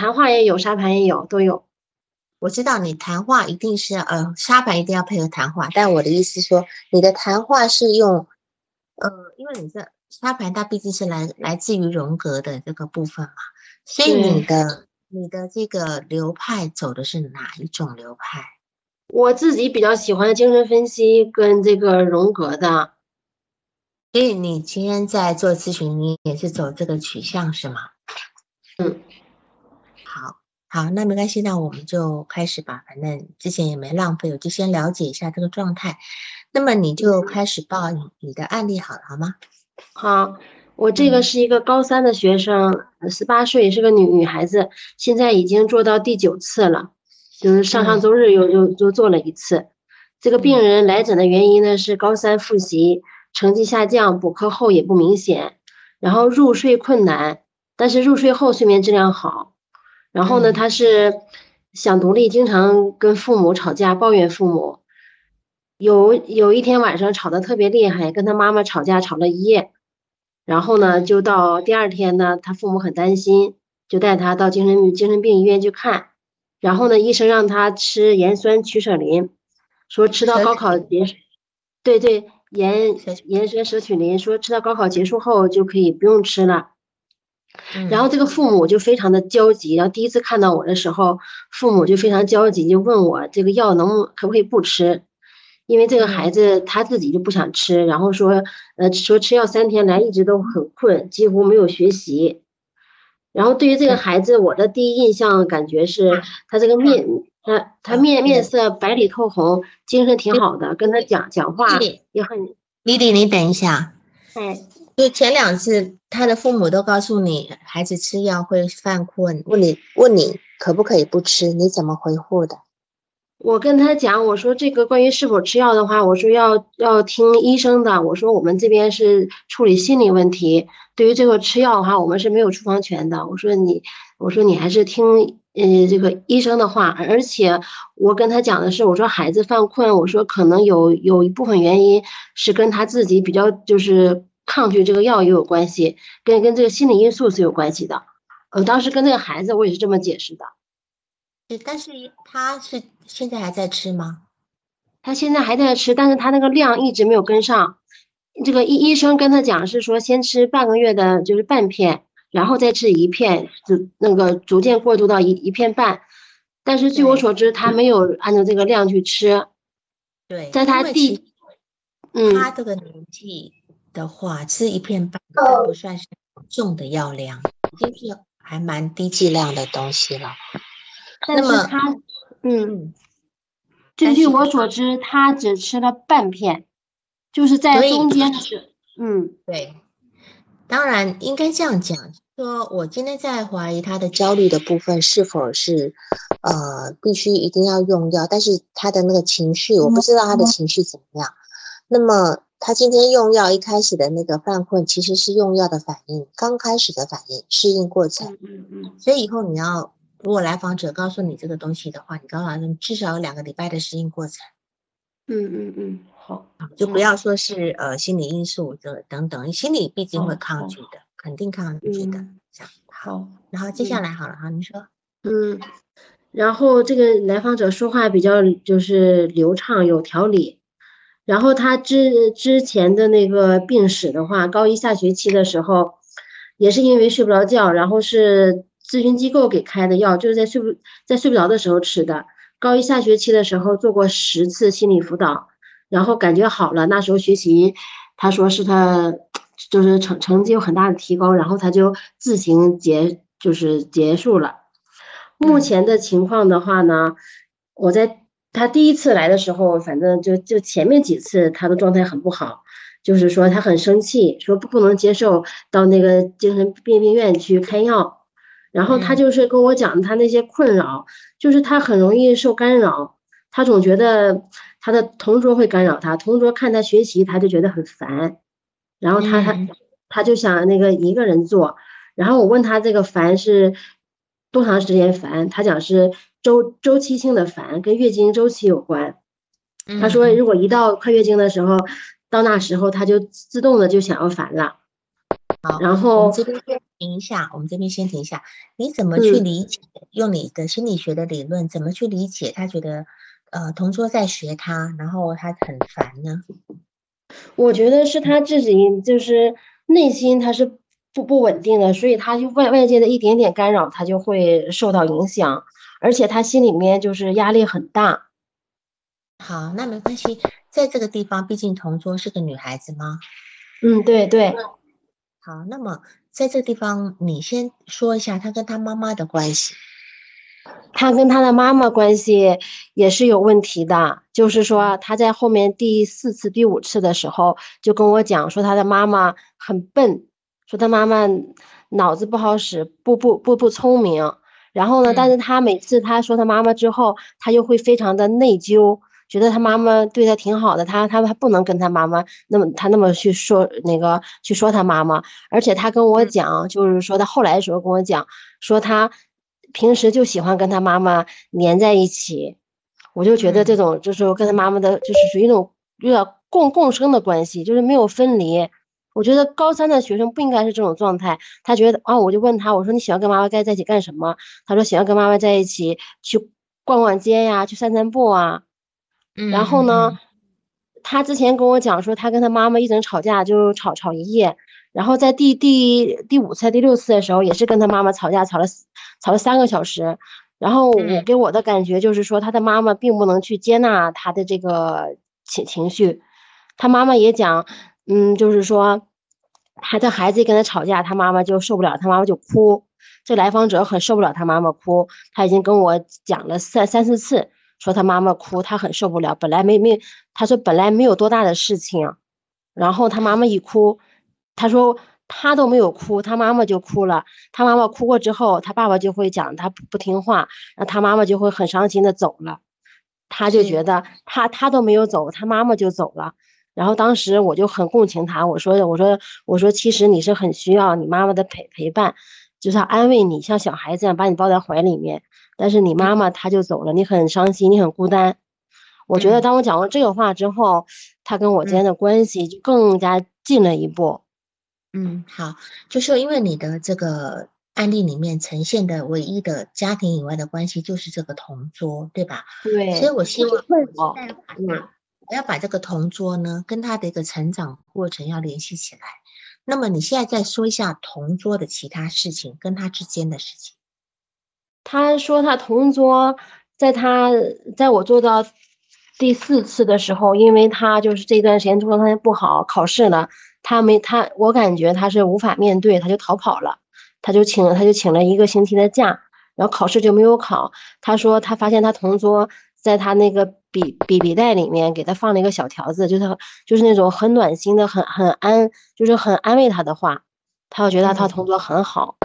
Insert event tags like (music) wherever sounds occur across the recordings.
谈话也有，沙盘也有，都有。我知道你谈话一定是要呃沙盘一定要配合谈话，但我的意思说你的谈话是用呃，因为你这沙盘它毕竟是来来自于荣格的这个部分嘛，所以你的你的这个流派走的是哪一种流派？我自己比较喜欢精神分析跟这个荣格的。所以你今天在做咨询，你也是走这个取向是吗？嗯，好，那没关系，那我们就开始吧。反正之前也没浪费，我就先了解一下这个状态。那么你就开始报你你的案例好了，好吗？好，我这个是一个高三的学生，十八岁，是个女女孩子，现在已经做到第九次了，就是上上周日又又又做了一次。这个病人来诊的原因呢是高三复习。成绩下降，补课后也不明显，然后入睡困难，但是入睡后睡眠质量好。然后呢，他是想独立，经常跟父母吵架，抱怨父母。有有一天晚上吵得特别厉害，跟他妈妈吵架，吵了一夜。然后呢，就到第二天呢，他父母很担心，就带他到精神精神病医院去看。然后呢，医生让他吃盐酸曲舍林，说吃到高考结。对对。盐盐酸舍曲林说吃到高考结束后就可以不用吃了，然后这个父母就非常的焦急，然后第一次看到我的时候，父母就非常焦急，就问我这个药能可不可以不吃，因为这个孩子他自己就不想吃，然后说呃说吃药三天来一直都很困，几乎没有学习，然后对于这个孩子，我的第一印象感觉是他这个面。他他面面色白里透红，精神挺好的，跟他讲讲话也很。丽丽，你等一下。哎，就前两次，他的父母都告诉你，孩子吃药会犯困，问你问你可不可以不吃，你怎么回复的？我跟他讲，我说这个关于是否吃药的话，我说要要听医生的。我说我们这边是处理心理问题，对于这个吃药的话，我们是没有处方权的。我说你，我说你还是听。呃，这个医生的话，而且我跟他讲的是，我说孩子犯困，我说可能有有一部分原因是跟他自己比较就是抗拒这个药也有关系，跟跟这个心理因素是有关系的。我当时跟那个孩子，我也是这么解释的。对，但是他是现在还在吃吗？他现在还在吃，但是他那个量一直没有跟上。这个医医生跟他讲是说，先吃半个月的，就是半片。然后再吃一片，就那个逐渐过渡到一一片半，但是据我所知，他没有按照这个量去吃。对，在他第，嗯，他这个年纪的话，吃一片半不算是重的药量，已经是还蛮低剂量的东西了。但是他，嗯，就据我所知，他只吃了半片，就是在中间是，嗯，对。当然应该这样讲，说我今天在怀疑他的焦虑的部分是否是，呃，必须一定要用药，但是他的那个情绪，我不知道他的情绪怎么样。那么他今天用药一开始的那个犯困，其实是用药的反应，刚开始的反应，适应过程。嗯嗯。所以以后你要，如果来访者告诉你这个东西的话，你告诉他至少有两个礼拜的适应过程。嗯嗯嗯。好，就不要说是呃心理因素的等等，心理毕竟会抗拒的，肯定抗拒的。这样好，然后接下来好了哈，你说，嗯，然后这个来访者说话比较就是流畅有条理，然后他之之前的那个病史的话，高一下学期的时候也是因为睡不着觉，然后是咨询机构给开的药，就是在睡不在睡不着的时候吃的。高一下学期的时候做过十次心理辅导。然后感觉好了，那时候学习，他说是他就是成成绩有很大的提高，然后他就自行结就是结束了。目前的情况的话呢，我在他第一次来的时候，反正就就前面几次他的状态很不好，就是说他很生气，说不不能接受到那个精神病病院去开药，然后他就是跟我讲他那些困扰，就是他很容易受干扰，他总觉得。他的同桌会干扰他，同桌看他学习，他就觉得很烦，然后他他他就想那个一个人做，然后我问他这个烦是多长时间烦，他讲是周周期性的烦，跟月经周期有关。他说如果一到快月经的时候，到那时候他就自动的就想要烦了。好，然后这边先停一下，我们这边先停一下。你怎么去理解？用你的心理学的理论，怎么去理解？他觉得，呃，同桌在学他，然后他很烦呢？我觉得是他自己就是内心他是不不稳定的，所以他就外外界的一点点干扰，他就会受到影响，而且他心里面就是压力很大。好，那没关系，在这个地方，毕竟同桌是个女孩子吗？嗯，对对。好，那么在这个地方，你先说一下他跟他妈妈的关系。他跟他的妈妈关系也是有问题的，就是说他在后面第四次、第五次的时候就跟我讲说他的妈妈很笨，说他妈妈脑子不好使，不不不不聪明。然后呢，但是他每次他说他妈妈之后，他又会非常的内疚。觉得他妈妈对他挺好的，他他他不能跟他妈妈那么他那么去说那个去说他妈妈，而且他跟我讲，就是说他后来的时候跟我讲，说他平时就喜欢跟他妈妈黏在一起，我就觉得这种就是跟他妈妈的就是属于那种有点共共生的关系，就是没有分离。我觉得高三的学生不应该是这种状态。他觉得啊，我就问他，我说你喜欢跟妈妈在在一起干什么？他说喜欢跟妈妈在一起去逛逛街呀，去散散步啊。然后呢，他之前跟我讲说，他跟他妈妈一整吵架就吵吵一夜，然后在第第第五次、第六次的时候，也是跟他妈妈吵架，吵了吵了三个小时。然后我给我的感觉就是说，他的妈妈并不能去接纳他的这个情情绪。他妈妈也讲，嗯，就是说，他的孩子跟他吵架，他妈妈就受不了，他妈妈就哭。这来访者很受不了他妈妈哭，他已经跟我讲了三三四次。说他妈妈哭，他很受不了。本来没没，他说本来没有多大的事情，然后他妈妈一哭，他说他都没有哭，他妈妈就哭了。他妈妈哭过之后，他爸爸就会讲他不听话，然后他妈妈就会很伤心的走了。他就觉得他他都没有走，他妈妈就走了。然后当时我就很共情他，我说我说我说其实你是很需要你妈妈的陪陪伴，就是安慰你，像小孩子一样把你抱在怀里面。但是你妈妈她就走了，你很伤心，你很孤单。我觉得当我讲完这个话之后，他跟我之间的关系就更加近了一步。嗯，好，就是因为你的这个案例里面呈现的唯一的家庭以外的关系就是这个同桌，对吧？对。所以我希望嗯，我要把这个同桌呢跟他的一个成长过程要联系起来。那么你现在再说一下同桌的其他事情，跟他之间的事情。他说他同桌，在他在我做到第四次的时候，因为他就是这段时间状态不好，考试了，他没他，我感觉他是无法面对，他就逃跑了，他就请他就请了一个星期的假，然后考试就没有考。他说他发现他同桌在他那个笔笔笔袋里面给他放了一个小条子，就是就是那种很暖心的、很很安，就是很安慰他的话，他就觉得他同桌很好，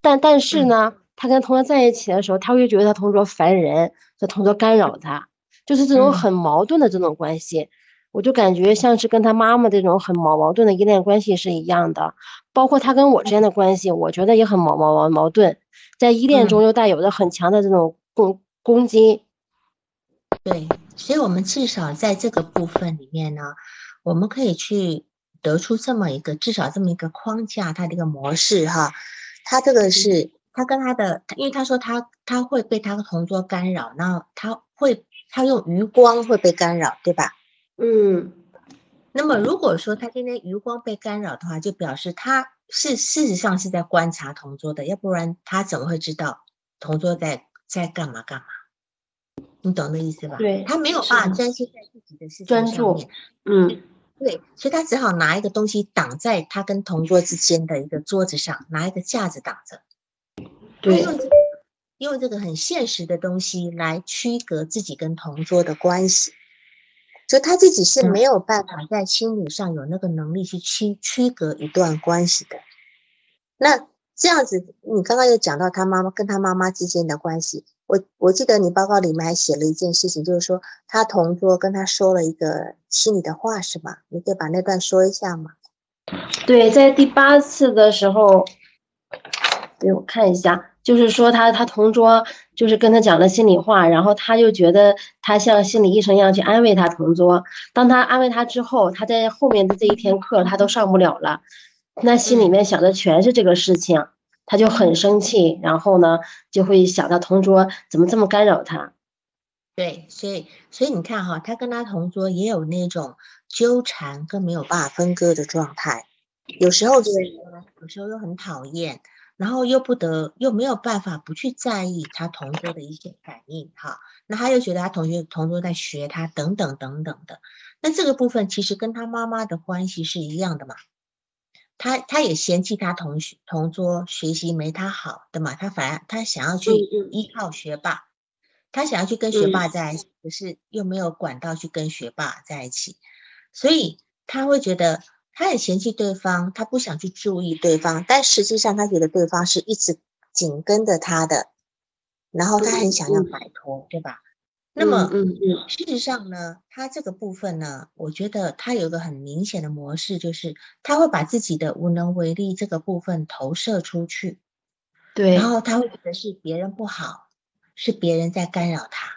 但但是呢。他跟同桌在一起的时候，他会觉得他同桌烦人，他同桌干扰他，就是这种很矛盾的这种关系。我就感觉像是跟他妈妈这种很矛矛盾的依恋关系是一样的。包括他跟我之间的关系，我觉得也很矛矛矛矛盾，在依恋中又带有着很强的这种攻攻击。对，所以我们至少在这个部分里面呢，我们可以去得出这么一个至少这么一个框架，它的一个模式哈。他这个是。他跟他的，因为他说他他会被他的同桌干扰，那他会他用余光会被干扰，对吧？嗯。那么如果说他今天余光被干扰的话，就表示他是事实上是在观察同桌的，要不然他怎么会知道同桌在在干嘛干嘛？你懂那意思吧？对。他没有办法专心在自己的事情上面。嗯。对，所以他只好拿一个东西挡在他跟同桌之间的一个桌子上，拿一个架子挡着。对，用这个很现实的东西来区隔自己跟同桌的关系，就他自己是没有办法在心理上有那个能力去区区隔一段关系的。那这样子，你刚刚又讲到他妈妈跟他妈妈之间的关系，我我记得你报告里面还写了一件事情，就是说他同桌跟他说了一个心里的话，是吧？你可以把那段说一下吗？对，在第八次的时候。给我看一下，就是说他他同桌就是跟他讲了心里话，然后他就觉得他像心理医生一样去安慰他同桌。当他安慰他之后，他在后面的这一天课他都上不了了，那心里面想的全是这个事情。他就很生气，然后呢就会想到同桌怎么这么干扰他。对，所以所以你看哈，他跟他同桌也有那种纠缠跟没有办法分割的状态，有时候觉得，有时候又很讨厌，然后又不得又没有办法不去在意他同桌的一些反应哈，那他又觉得他同学同桌在学他等等等等的，那这个部分其实跟他妈妈的关系是一样的嘛，他他也嫌弃他同学同桌学习没他好的嘛，他反而他想要去依靠学霸。他想要去跟学霸在一起，可是又没有管道去跟学霸在一起，所以他会觉得他很嫌弃对方，他不想去注意对方，但实际上他觉得对方是一直紧跟着他的，然后他很想要摆脱，对吧？那么，嗯嗯，事实上呢，他这个部分呢，我觉得他有一个很明显的模式，就是他会把自己的无能为力这个部分投射出去，对，然后他会觉得是别人不好。是别人在干扰他，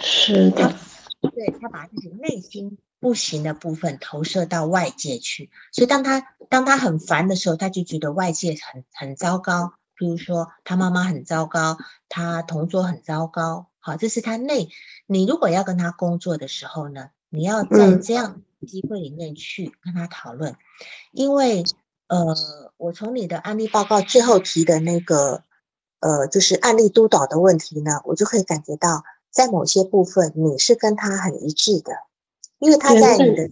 是的，对他把自己内心不行的部分投射到外界去，所以当他当他很烦的时候，他就觉得外界很很糟糕，比如说他妈妈很糟糕，他同桌很糟糕，好，这是他内。你如果要跟他工作的时候呢，你要在这样机会里面去跟他讨论，因为呃，我从你的案例报告最后提的那个。呃，就是案例督导的问题呢，我就可以感觉到，在某些部分你是跟他很一致的，因为他在你的，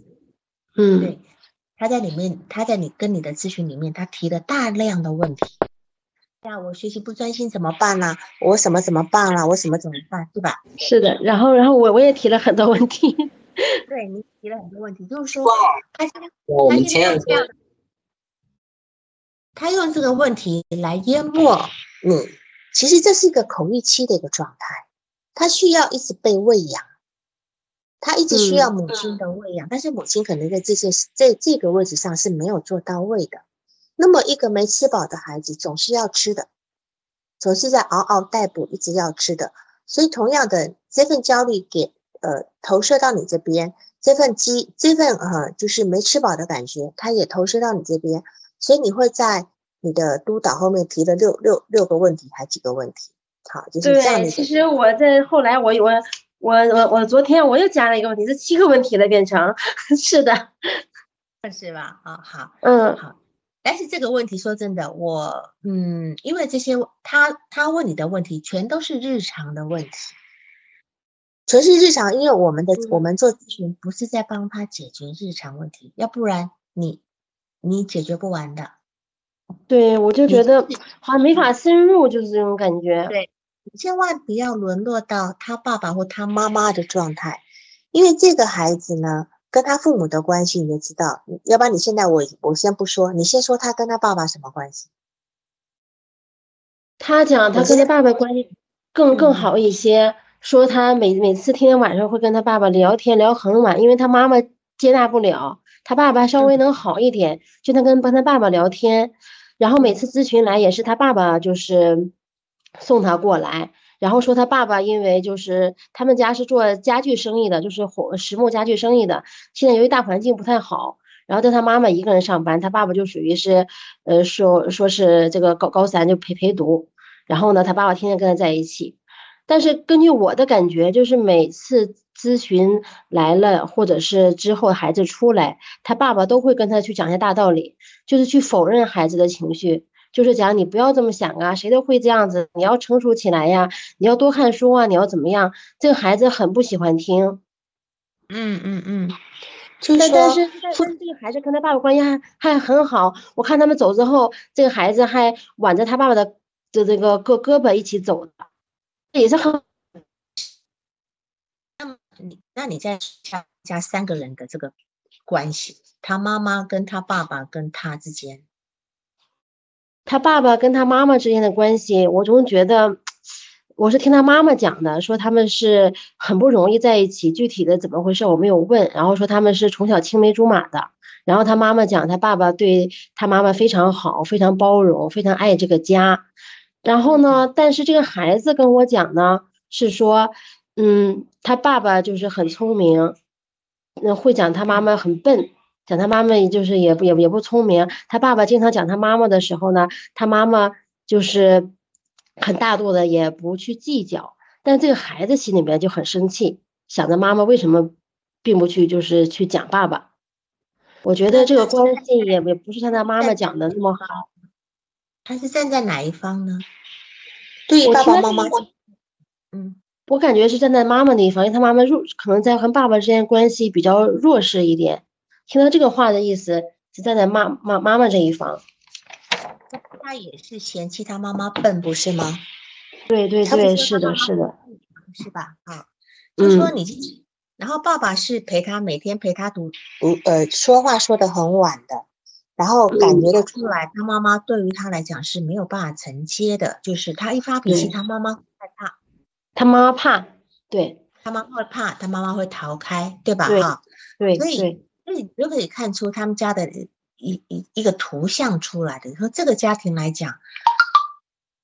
嗯，对，他在里面，他在你跟你的咨询里面，他提了大量的问题。呀，我学习不专心怎么办呢？我什么怎么办了？我什么怎么办？对吧？是的，然后，然后我我也提了很多问题。(laughs) 对你提了很多问题，就是说，他现在，他现在这样，他用这个问题来淹没。你其实这是一个口欲期的一个状态，他需要一直被喂养，他一直需要母亲的喂养，但是母亲可能在这些在这个位置上是没有做到位的。那么一个没吃饱的孩子总是要吃的，总是在嗷嗷待哺，一直要吃的。所以同样的这份焦虑给呃投射到你这边，这份饥这份呃就是没吃饱的感觉，它也投射到你这边，所以你会在。你的督导后面提了六六六个问题，还几个问题？好，就是这样的。对，其实我在后来，我我我我我昨天我又加了一个问题，这七个问题了，变成 (laughs) 是的，是吧？啊，好，嗯，好。但是这个问题说真的，我嗯，因为这些他他问你的问题全都是日常的问题，全是日常，因为我们的我们做咨询不是在帮他解决日常问题，要不然你你解决不完的。对，我就觉得好像没法深入，就是这种感觉。对，你千万不要沦落到他爸爸或他妈妈的状态，因为这个孩子呢，跟他父母的关系，你就知道。要不然你现在我我先不说，你先说他跟他爸爸什么关系？他讲他跟他爸爸关系更更好一些，说他每每次天天晚上会跟他爸爸聊天聊很晚，因为他妈妈接纳不了。他爸爸稍微能好一点，就他跟帮他爸爸聊天，然后每次咨询来也是他爸爸就是送他过来，然后说他爸爸因为就是他们家是做家具生意的，就是火实木家具生意的，现在由于大环境不太好，然后就他妈妈一个人上班，他爸爸就属于是呃说说是这个高高三就陪陪读，然后呢他爸爸天天跟他在一起，但是根据我的感觉就是每次。咨询来了，或者是之后孩子出来，他爸爸都会跟他去讲一些大道理，就是去否认孩子的情绪，就是讲你不要这么想啊，谁都会这样子，你要成熟起来呀，你要多看书啊，你要怎么样？这个孩子很不喜欢听。嗯嗯嗯。但但是但是这个孩子跟他爸爸关系还还很好，我看他们走之后，这个孩子还挽着他爸爸的的这个胳胳膊一起走的，也是很。你那你再加加三个人的这个关系，他妈妈跟他爸爸跟他之间，他爸爸跟他妈妈之间的关系，我总觉得我是听他妈妈讲的，说他们是很不容易在一起，具体的怎么回事我没有问，然后说他们是从小青梅竹马的，然后他妈妈讲他爸爸对他妈妈非常好，非常包容，非常爱这个家，然后呢，但是这个孩子跟我讲呢，是说。嗯，他爸爸就是很聪明，那会讲他妈妈很笨，讲他妈妈就是也不也也不聪明。他爸爸经常讲他妈妈的时候呢，他妈妈就是很大度的，也不去计较。但这个孩子心里面就很生气，想着妈妈为什么并不去就是去讲爸爸。我觉得这个关系也也不是像他妈妈讲的那么好。他是站在哪一方呢？对爸爸妈妈，嗯，我感觉是站在妈妈那一方，因为他妈妈弱，可能在和爸爸之间关系比较弱势一点。听到这个话的意思是站在妈妈妈妈这一方。他也是嫌弃他妈妈笨，不是吗？对对对，是的，是的，是吧？啊，就说你，然后爸爸是陪他每天陪他读读，呃，说话说的很晚的。然后感觉得出来，他妈妈对于他来讲是没有办法承接的，就是他一发脾气，他妈妈害怕，他妈妈怕，对他妈妈会怕，他妈妈会逃开，对吧？哈，对，所以所以就可以看出他们家的一一一个图像出来的。说这个家庭来讲，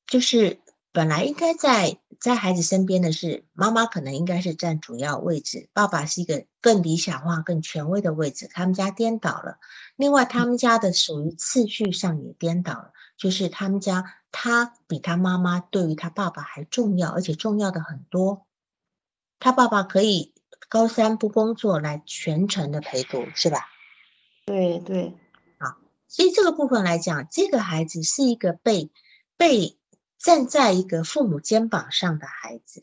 就是。本来应该在在孩子身边的是妈妈，可能应该是占主要位置，爸爸是一个更理想化、更权威的位置。他们家颠倒了。另外，他们家的属于次序上也颠倒了，就是他们家他比他妈妈对于他爸爸还重要，而且重要的很多。他爸爸可以高三不工作来全程的陪读，是吧？对对，啊。所以这个部分来讲，这个孩子是一个被被。站在一个父母肩膀上的孩子，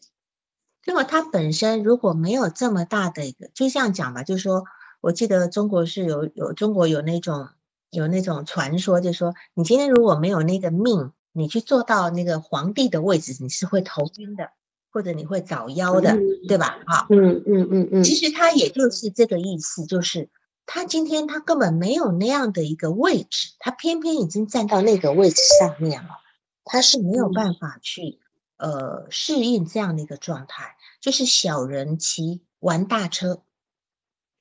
那么他本身如果没有这么大的一个，就这样讲吧，就是说，我记得中国是有有中国有那种有那种传说，就是说，你今天如果没有那个命，你去坐到那个皇帝的位置，你是会头晕的，或者你会早夭的，对吧？哈，嗯嗯嗯嗯，其实他也就是这个意思，就是他今天他根本没有那样的一个位置，他偏偏已经站到那个位置上面了。他是没有办法去呃适应这样的一个状态，就是小人骑玩大车，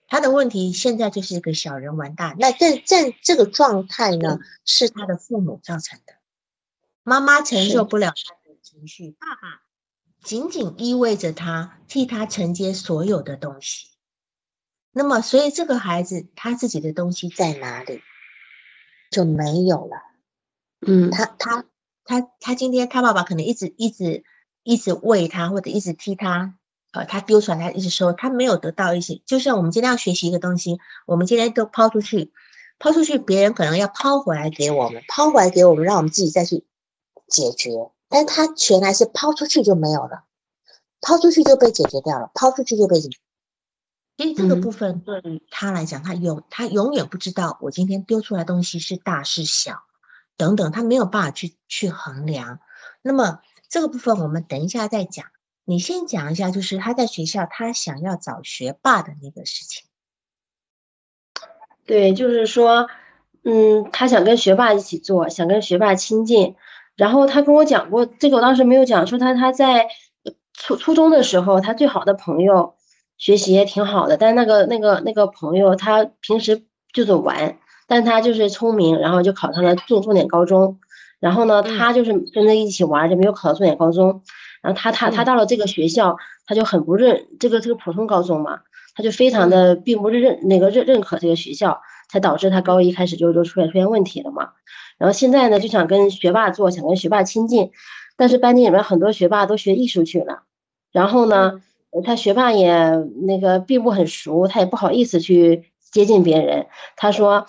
他的问题现在就是一个小人玩大，那这这这个状态呢，是他的父母造成的，妈妈承受不了他的情绪，爸爸仅仅意味着他替他承接所有的东西，那么所以这个孩子他自己的东西在哪里就没有了，嗯，他他。他他今天他爸爸可能一直一直一直喂他或者一直踢他，呃，他丢出来他一直收，他没有得到一些。就像我们今天要学习一个东西，我们今天都抛出去，抛出去，别人可能要抛回来给我们，抛回来给我们，让我们自己再去解决。但他全来是抛出去就没有了，抛出去就被解决掉了，抛出去就被解决。所以这个部分对于他来讲，他永他永远不知道我今天丢出来东西是大是小。等等，他没有办法去去衡量。那么这个部分我们等一下再讲。你先讲一下，就是他在学校他想要找学霸的那个事情。对，就是说，嗯，他想跟学霸一起做，想跟学霸亲近。然后他跟我讲过，这个我当时没有讲，说他他在初初中的时候，他最好的朋友学习也挺好的，但那个那个那个朋友他平时就是玩。但他就是聪明，然后就考上了重重点高中，然后呢，他就是跟着一起玩，就没有考到重点高中。然后他他他到了这个学校，他就很不认这个这个普通高中嘛，他就非常的并不认那个认认可这个学校，才导致他高一开始就就出现出现问题了嘛。然后现在呢，就想跟学霸做，想跟学霸亲近，但是班级里面很多学霸都学艺术去了，然后呢，他学霸也那个并不很熟，他也不好意思去接近别人，他说。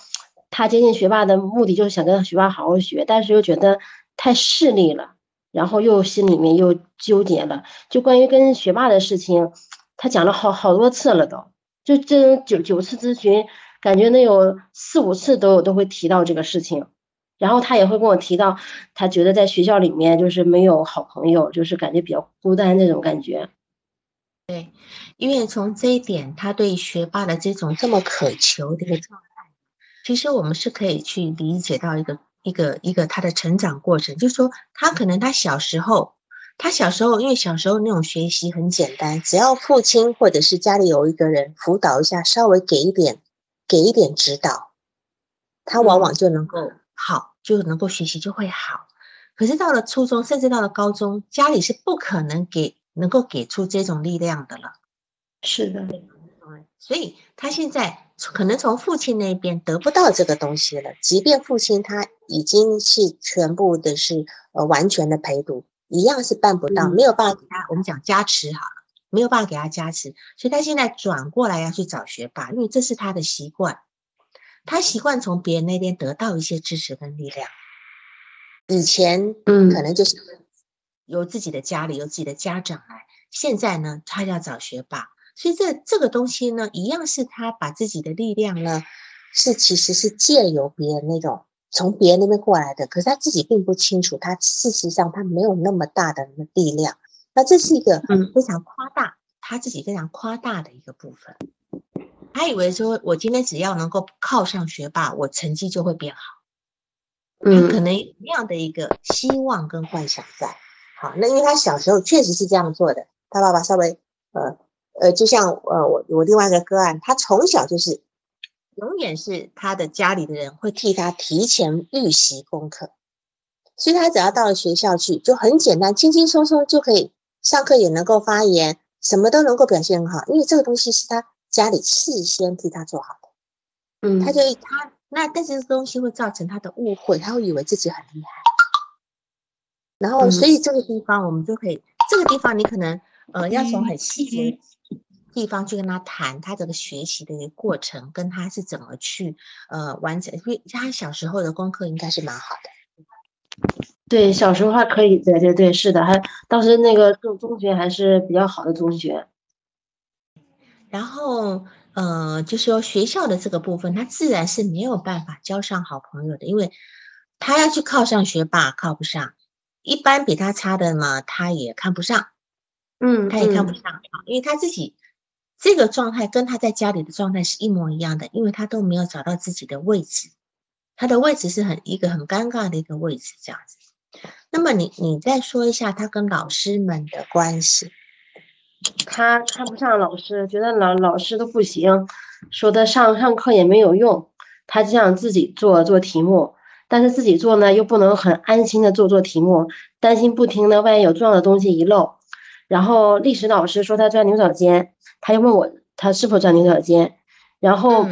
他接近学霸的目的就是想跟学霸好好学，但是又觉得太势利了，然后又心里面又纠结了。就关于跟学霸的事情，他讲了好好多次了，都就这九九次咨询，感觉能有四五次都都会提到这个事情。然后他也会跟我提到，他觉得在学校里面就是没有好朋友，就是感觉比较孤单那种感觉。对，因为从这一点，他对学霸的这种这么渴求的一个状态。其实我们是可以去理解到一个一个一个他的成长过程，就是说他可能他小时候，他小时候因为小时候那种学习很简单，只要父亲或者是家里有一个人辅导一下，稍微给一点给一点指导，他往往就能够好，就能够学习就会好。可是到了初中，甚至到了高中，家里是不可能给能够给出这种力量的了。是的，所以他现在。可能从父亲那边得不到这个东西了，即便父亲他已经是全部的是呃完全的陪读，一样是办不到，没有办法给他我们讲加持好了，没有办法给他加持，所以他现在转过来要去找学霸，因为这是他的习惯，他习惯从别人那边得到一些支持跟力量。以前嗯可能就是由自己的家里由自己的家长来，现在呢他要找学霸。所以这这个东西呢，一样是他把自己的力量呢，是其实是借由别人那种从别人那边过来的，可是他自己并不清楚，他事实上他没有那么大的力量。那这是一个非常夸大他自己非常夸大的一个部分。他以为说我今天只要能够靠上学霸，我成绩就会变好。嗯，可能那样的一个希望跟幻想在。好，那因为他小时候确实是这样做的，他爸爸稍微呃。呃，就像呃，我我另外一个个案，他从小就是永远是他的家里的人会替他提前预习功课，所以他只要到了学校去，就很简单，轻轻松松就可以上课，也能够发言，什么都能够表现很好，因为这个东西是他家里事先替他做好的。嗯，他就他那，但是这个东西会造成他的误会，他会以为自己很厉害，然后所以这个地方我们就可以，这个地方你可能呃要从很细节。地方去跟他谈他这个学习的一个过程，跟他是怎么去呃完成，因为他小时候的功课应该是蛮好的。对，小时候还可以，对对对，是的，还当时那个中中学还是比较好的中学。然后呃，就是说学校的这个部分，他自然是没有办法交上好朋友的，因为他要去靠上学霸，靠不上；一般比他差的嘛，他也看不上。嗯，他也看不上，因为他自己。这个状态跟他在家里的状态是一模一样的，因为他都没有找到自己的位置，他的位置是很一个很尴尬的一个位置，这样子。那么你你再说一下他跟老师们的关系，他看不上老师，觉得老老师都不行，说他上上课也没有用，他就想自己做做题目，但是自己做呢又不能很安心的做做题目，担心不听呢，万一有重要的东西遗漏。然后历史老师说他钻牛角尖。他又问我他是否钻牛角尖，然后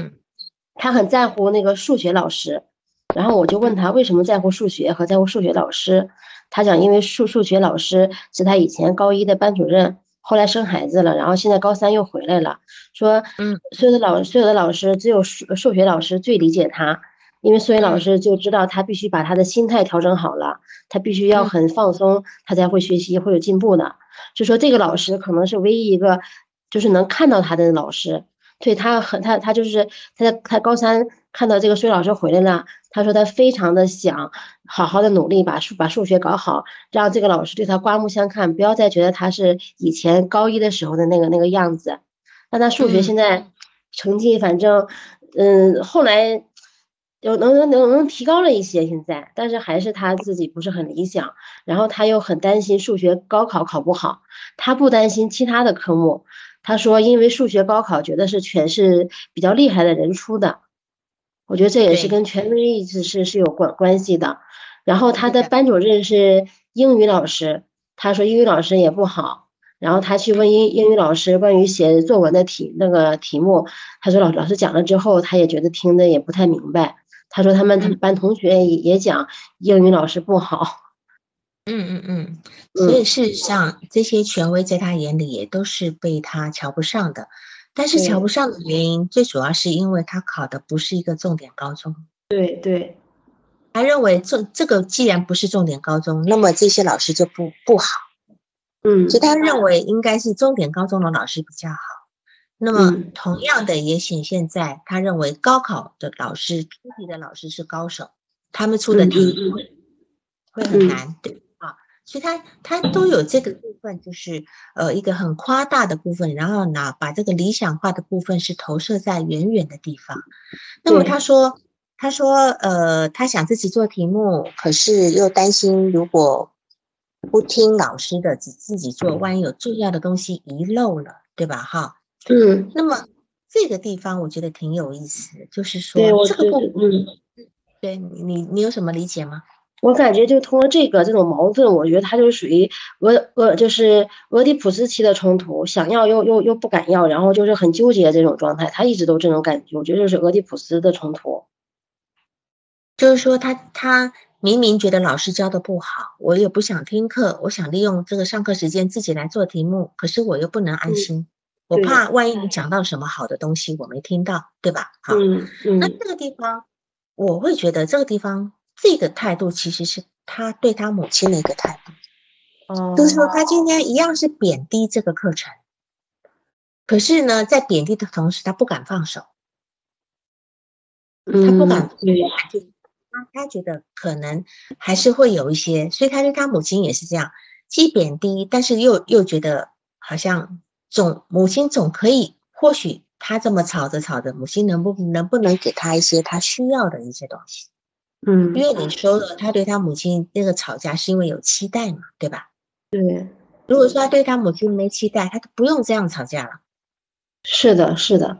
他很在乎那个数学老师，然后我就问他为什么在乎数学和在乎数学老师，他讲因为数数学老师是他以前高一的班主任，后来生孩子了，然后现在高三又回来了，说嗯，所有的老所有的老师只有数数学老师最理解他，因为数学老师就知道他必须把他的心态调整好了，他必须要很放松，他才会学习会有进步的，就说这个老师可能是唯一一个。就是能看到他的老师，对他很他他就是他在他高三看到这个数学老师回来了，他说他非常的想好好的努力把数把数学搞好，让这个老师对他刮目相看，不要再觉得他是以前高一的时候的那个那个样子。那他数学现在成绩反正嗯后来有能能能能提高了一些现在，但是还是他自己不是很理想，然后他又很担心数学高考考不好，他不担心其他的科目。他说：“因为数学高考觉得是全是比较厉害的人出的，我觉得这也是跟权威意识是是有关关系的。然后他的班主任是英语老师，他说英语老师也不好。然后他去问英英语老师关于写作文的题那个题目，他说老老师讲了之后，他也觉得听的也不太明白。他说他们他们班同学也也讲英语老师不好。”嗯嗯嗯，所以事实上，这些权威在他眼里也都是被他瞧不上的。但是瞧不上的原因，最主要是因为他考的不是一个重点高中。对对，他认为这这个既然不是重点高中，那么这些老师就不不好。嗯，所以他认为应该是重点高中的老师比较好。那么同样的也显现在他认为高考的老师出题的老师是高手，他们出的题会很难。对。所以他他都有这个部分，就是呃一个很夸大的部分，然后呢把这个理想化的部分是投射在远远的地方。那么他说他说呃他想自己做题目，可是又担心如果不听老师的，只自己做，万一有重要的东西遗漏了，对吧？哈，嗯。那么这个地方我觉得挺有意思，就是说这个部分，对你你你有什么理解吗？我感觉就通过这个这种矛盾，我觉得他就是属于俄俄就是俄狄浦斯期的冲突，想要又又又不敢要，然后就是很纠结这种状态，他一直都这种感觉，我觉得就是俄狄浦斯的冲突。就是说他他明明觉得老师教的不好，我也不想听课，我想利用这个上课时间自己来做题目，可是我又不能安心，我怕万一你讲到什么好的东西我没听到，对吧？好，那这个地方我会觉得这个地方。这个态度其实是他对他母亲的一个态度，哦，就是说他今天一样是贬低这个课程，可是呢，在贬低的同时，他不敢放手，他不敢，他他觉得可能还是会有一些，所以他对他母亲也是这样，既贬低，但是又又觉得好像总母亲总可以，或许他这么吵着吵着，母亲能不能不能给他一些他需要的一些东西？嗯，因为你说了，他对他母亲那个吵架是因为有期待嘛，对吧？对。如果说他对他母亲没期待，他就不用这样吵架了。是的，是的。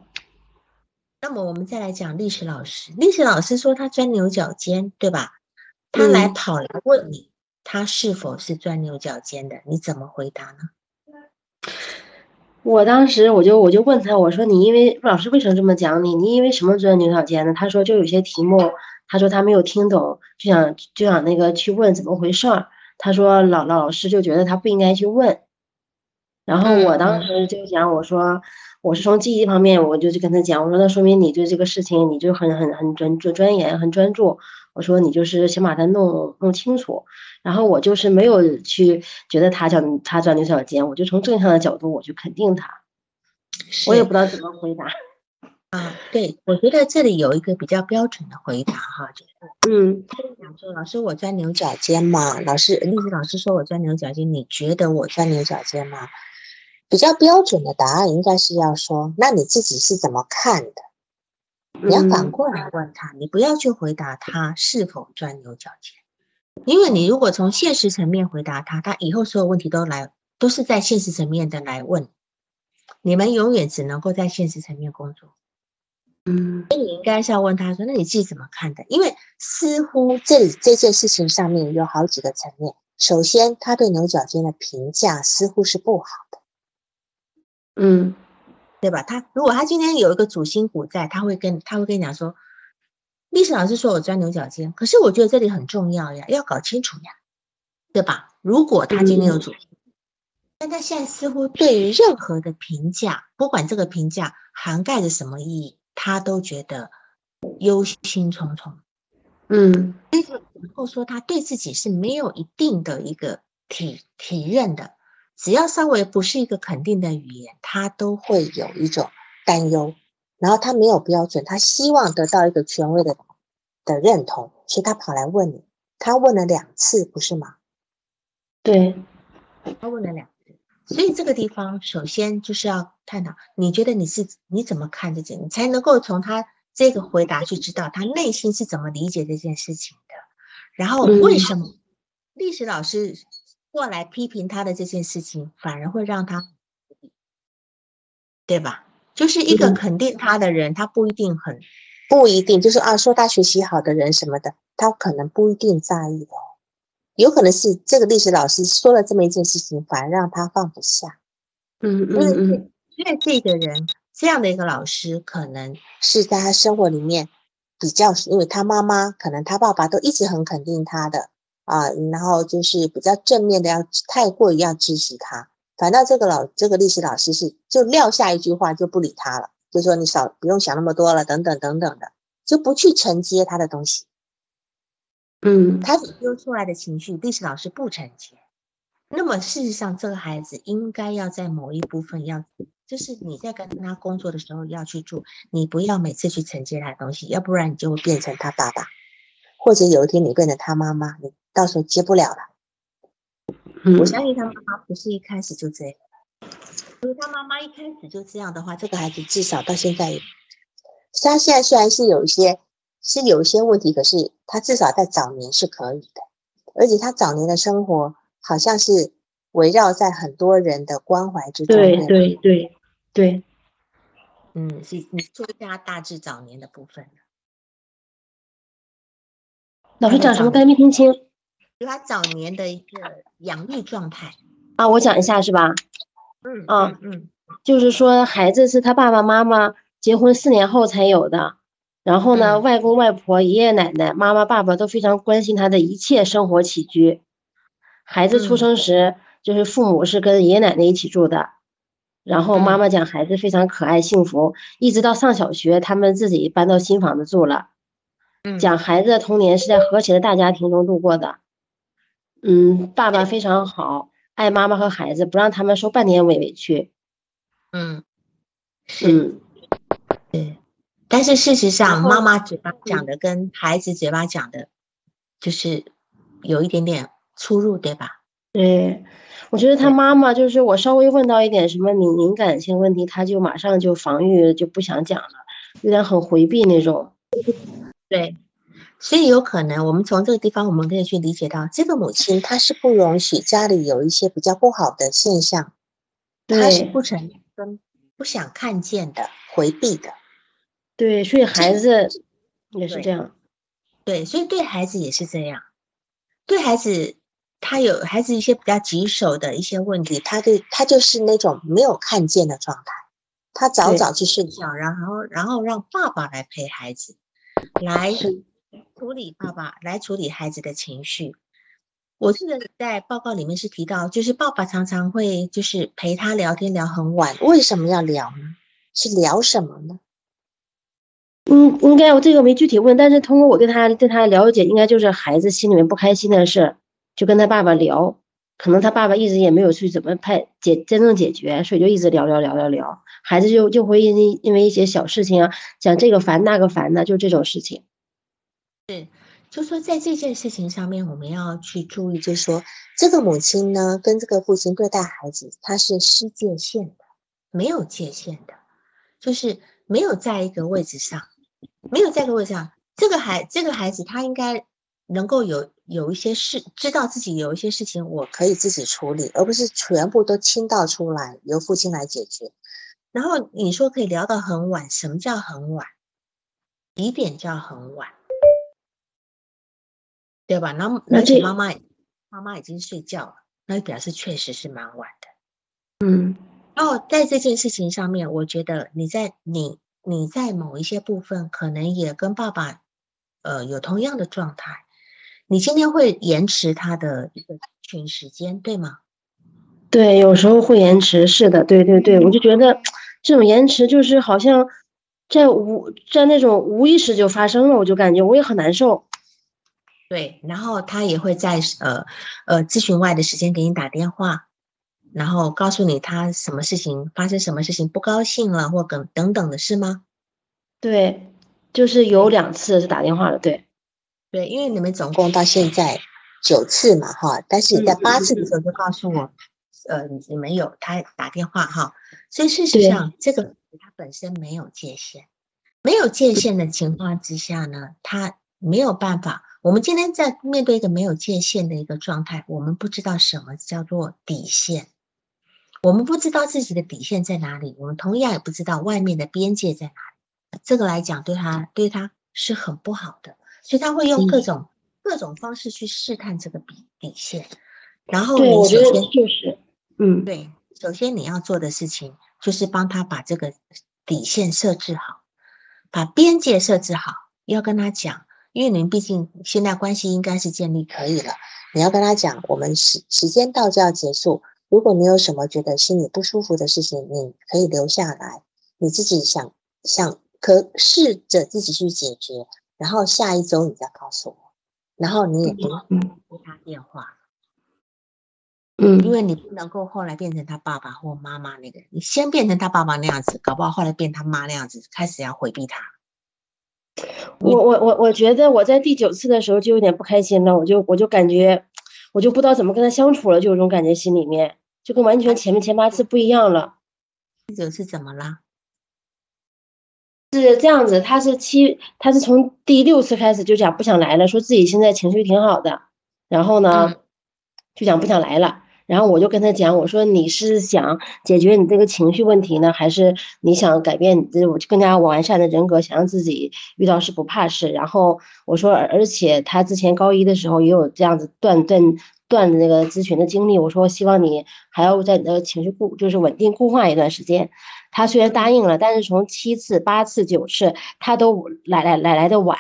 那么我们再来讲历史老师，历史老师说他钻牛角尖，对吧？他来跑来问你，他是否是钻牛角尖的？你怎么回答呢？我当时我就我就问他，我说你因为老师为什么这么讲你？你因为什么钻牛角尖呢？他说就有些题目。他说他没有听懂，就想就想那个去问怎么回事儿。他说老老老师就觉得他不应该去问。然后我当时就讲，我说我是从记忆方面，我就去跟他讲，我说那说明你对这个事情你就很很很专专钻研很专注。我说你就是想把它弄弄清楚。然后我就是没有去觉得他叫他钻牛角尖，我就从正向的角度我去肯定他。我也不知道怎么回答。啊，对，我觉得这里有一个比较标准的回答哈，就是，嗯，他就讲说，老师我钻牛角尖嘛？老师，历史老师说我钻牛角尖，你觉得我钻牛角尖吗？比较标准的答案应该是要说，那你自己是怎么看的？你要反过来问他，你不要去回答他是否钻牛角尖，因为你如果从现实层面回答他，他以后所有问题都来都是在现实层面的来问，你们永远只能够在现实层面工作。嗯，那你应该是要问他说：“那你自己怎么看的？”因为似乎这里这件事情上面有好几个层面。首先，他对牛角尖的评价似乎是不好的，嗯，对吧？他如果他今天有一个主心骨在，他会跟他会跟你讲说：“历史老师说我钻牛角尖，可是我觉得这里很重要呀，要搞清楚呀，对吧？”如果他今天有主心，但他现在似乎对于任何的评价，不管这个评价涵盖着什么意义。他都觉得忧心忡忡，嗯，然后说他对自己是没有一定的一个体体认的，只要稍微不是一个肯定的语言，他都会有一种担忧，然后他没有标准，他希望得到一个权威的的认同，所以他跑来问你，他问了两次，不是吗？对，他问了两。所以这个地方，首先就是要探讨，你觉得你是你怎么看这件，你才能够从他这个回答去知道他内心是怎么理解这件事情的。然后为什么历史老师过来批评他的这件事情，反而会让他，对吧？就是一个肯定他的人，他不一定很不一定，就是啊，说他学习好的人什么的，他可能不一定在意的。有可能是这个历史老师说了这么一件事情，反而让他放不下。嗯嗯嗯，因为这个人这样的一个老师，可能是在他生活里面比较，因为他妈妈可能他爸爸都一直很肯定他的啊，然后就是比较正面的，要太过于要支持他。反倒这个老这个历史老师是就撂下一句话就不理他了，就说你少不用想那么多了，等等等等的，就不去承接他的东西。嗯，他所丢出来的情绪，历史老师不承接。那么事实上，这个孩子应该要在某一部分要，就是你在跟他工作的时候要去做，你不要每次去承接他的东西，要不然你就会变成他爸爸，或者有一天你变成他妈妈，你到时候接不了了。我相信他妈妈不是一开始就这样，如果他妈妈一开始就这样的话，这个孩子至少到现在，他现在虽然是有一些。是有一些问题，可是他至少在早年是可以的，而且他早年的生活好像是围绕在很多人的关怀之中。对对对对，嗯，是你说一下大致早年的部分。老师讲什么？刚才没听清。就他早年的一个养育状态啊，我讲一下是吧？嗯啊嗯就是说孩子是他爸爸妈妈结婚四年后才有的，然后呢，嗯外公外婆、爷爷奶奶、妈妈、爸爸都非常关心他的一切生活起居。孩子出嗯生时，就是父母是跟爷爷奶奶一起住的，然后妈嗯妈讲孩子非常可爱幸福，一直到上小学，他们自己搬到新房子住了。嗯讲孩子的童年是在和谐的大家庭中度过的。嗯，爸爸非常好，爱妈妈和孩子，不让他们受半点委委屈。嗯是。嗯，对，但是事实上，妈妈嘴巴讲的跟孩子嘴巴讲的，就是有一点点出入，对吧？对，我觉得他妈妈就是我稍微问到一点什么敏敏感性问题，他就马上就防御，就不想讲了，有点很回避那种。对，所以有可能我们从这个地方，我们可以去理解到，这个母亲她是不容许家里有一些比较不好的现象，她是不承认跟不想看见的，回避的。对，所以孩子也是这样。对，所以对孩子也是这样，对孩子。他有孩子一些比较棘手的一些问题，他对他就是那种没有看见的状态，他早早去睡觉，然后然后让爸爸来陪孩子，来处理爸爸来处理孩子的情绪。我记得在报告里面是提到，就是爸爸常常会就是陪他聊天聊很晚，为什么要聊呢？是聊什么呢？嗯，应该我这个没具体问，但是通过我对他对他了解，应该就是孩子心里面不开心的事，就跟他爸爸聊，可能他爸爸一直也没有去怎么派解真正解决，所以就一直聊聊聊聊聊，孩子就就会因为因为一些小事情啊，讲这个烦那个烦的，就这种事情。对就说在这件事情上面，我们要去注意，就是说这个母亲呢，跟这个父亲对待孩子，他是失界限的，没有界限的，就是没有在一个位置上，没有在一个位置上。这个孩这个孩子他应该能够有有一些事，知道自己有一些事情我可以自己处理，而不是全部都倾倒出来由父亲来解决。然后你说可以聊到很晚，什么叫很晚？几点叫很晚？对吧？然后那而且妈妈妈妈已经睡觉了，那表示确实是蛮晚的。嗯，然后在这件事情上面，我觉得你在你你在某一些部分可能也跟爸爸呃有同样的状态，你今天会延迟他的一个群时间，对吗？对，有时候会延迟，是的，对对对，我就觉得这种延迟就是好像在无在那种无意识就发生了，我就感觉我也很难受。对，然后他也会在呃呃咨询外的时间给你打电话，然后告诉你他什么事情发生，什么事情不高兴了，或等等等的是吗？对，就是有两次是打电话的，对。对，因为你们总共到现在九次嘛，哈，但是你在八次的时候就告诉我，呃，你你们有他打电话哈，所以事实上这个他本身没有界限，没有界限的情况之下呢，他没有办法。我们今天在面对一个没有界限的一个状态，我们不知道什么叫做底线，我们不知道自己的底线在哪里，我们同样也不知道外面的边界在哪里。这个来讲，对他对他是很不好的。所以他会用各嗯种、各种方式去试探这个底底线，然后，你我觉得首先就是，嗯，对，首先你要做的事情就是帮他把这个底线设置好，把边界设置好，要跟他讲，因为你们毕竟现在关系应该是建立可以了，你要跟他讲，我们时时间到就要结束，如果你有什么觉得心里不舒服的事情，你可以留下来，你自己想想可试着自己去解决。然后下一周你再告诉我，然后你也不用嗯接他电话，嗯，因为你不能够后来变成他爸爸或妈妈那个，你先变成他爸爸那样子，搞不好后来变他妈那样子，开始要回避他。我我我我觉得我在第九次的时候就有点不开心了，我就我就感觉我就不知道怎么跟他相处了，就有种感觉心里面就跟完全前面前八次不一样了。第九次怎么了？是这样子，他是七，他是从第六次开始就讲不想来了，说自己现在情绪挺好的，然后呢，就讲不想来了。然后我就跟他讲，我说你是想解决你这个情绪问题呢，还是你想改变你这我更加完善的人格，想让自己遇到事不怕事？然后我说，而且他之前高一的时候也有这样子断断断的那个咨询的经历。我说，希望你还要在你的情绪固就是稳定固化一段时间。他虽然答应了，但是从七次、八次、九次，他都来来来来的晚。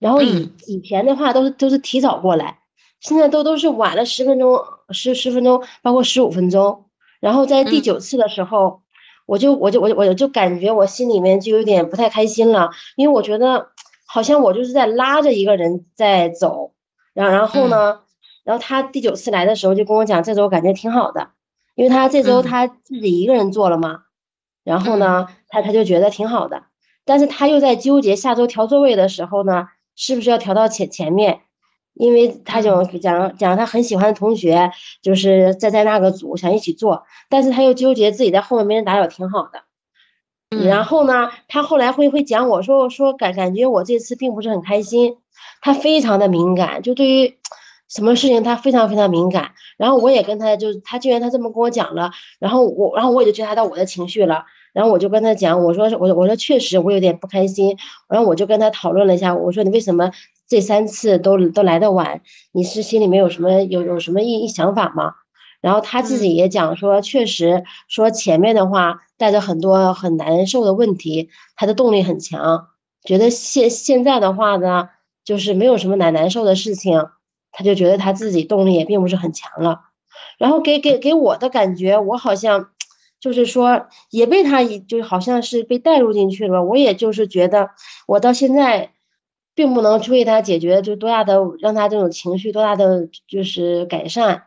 然后以以前的话都是都是提早过来。现在都都是晚了十分钟，十十分钟，包括十五分钟。然后在第九次的时候，我就我就我我就感觉我心里面就有点不太开心了，因为我觉得好像我就是在拉着一个人在走。然然后呢，然后他第九次来的时候就跟我讲，这周感觉挺好的，因为他这周他自己一个人做了嘛。然后呢，他他就觉得挺好的，但是他又在纠结下周调座位的时候呢，是不是要调到前前面。因为他就讲讲他很喜欢的同学，就是在在那个组想一起做，但是他又纠结自己在后面没人打扰挺好的。然后呢，他后来会会讲我说说感感觉我这次并不是很开心，他非常的敏感，就对于什么事情他非常非常敏感。然后我也跟他就他既然他这么跟我讲了，然后我然后我也就觉察到我的情绪了。然后我就跟他讲，我说我我说确实我有点不开心。然后我就跟他讨论了一下，我说你为什么？这三次都都来的晚，你是心里面有什么有有什么一一想法吗？然后他自己也讲说，确实说前面的话带着很多很难受的问题，他的动力很强，觉得现现在的话呢，就是没有什么难难受的事情，他就觉得他自己动力也并不是很强了。然后给给给我的感觉，我好像就是说也被他就好像是被带入进去了，我也就是觉得我到现在。并不能为他解决就多大的让他这种情绪多大的就是改善，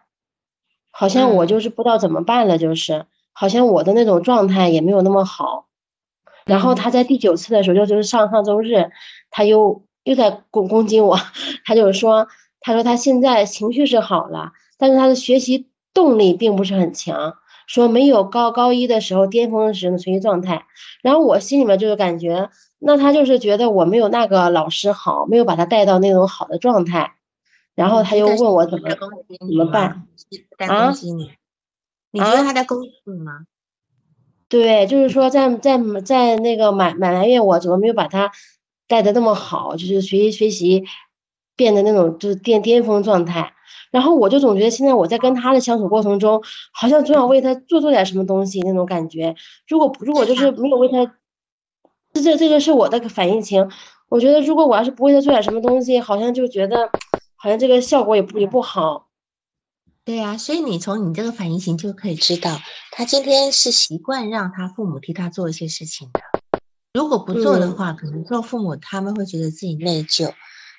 好像我就是不知道怎么办了，就是好像我的那种状态也没有那么好。然后他在第九次的时候，就就是上上周日，他又又在攻攻击我，他就是说，他说他现在情绪是好了，但是他的学习动力并不是很强，说没有高高一的时候巅峰时的学习状态。然后我心里面就是感觉。那他就是觉得我没有那个老师好，没有把他带到那种好的状态，然后他又问我怎么怎么办啊？你觉得他在攻击你吗？对，就是说在在在那个满满埋怨我怎么没有把他带的那么好，就是学习学习变得那种就是巅巅峰状态。然后我就总觉得现在我在跟他的相处过程中，好像总想为他做做点什么东西那种感觉。如果如果就是没有为他。这这个是我的反应情，我觉得如果我要是不为他做点什么东西，好像就觉得好像这个效果也不也不好。对呀，所以你从你这个反应型就可以知道，他今天是习惯让他父母替他做一些事情的。如果不做的话，可能做父母他们会觉得自己内疚。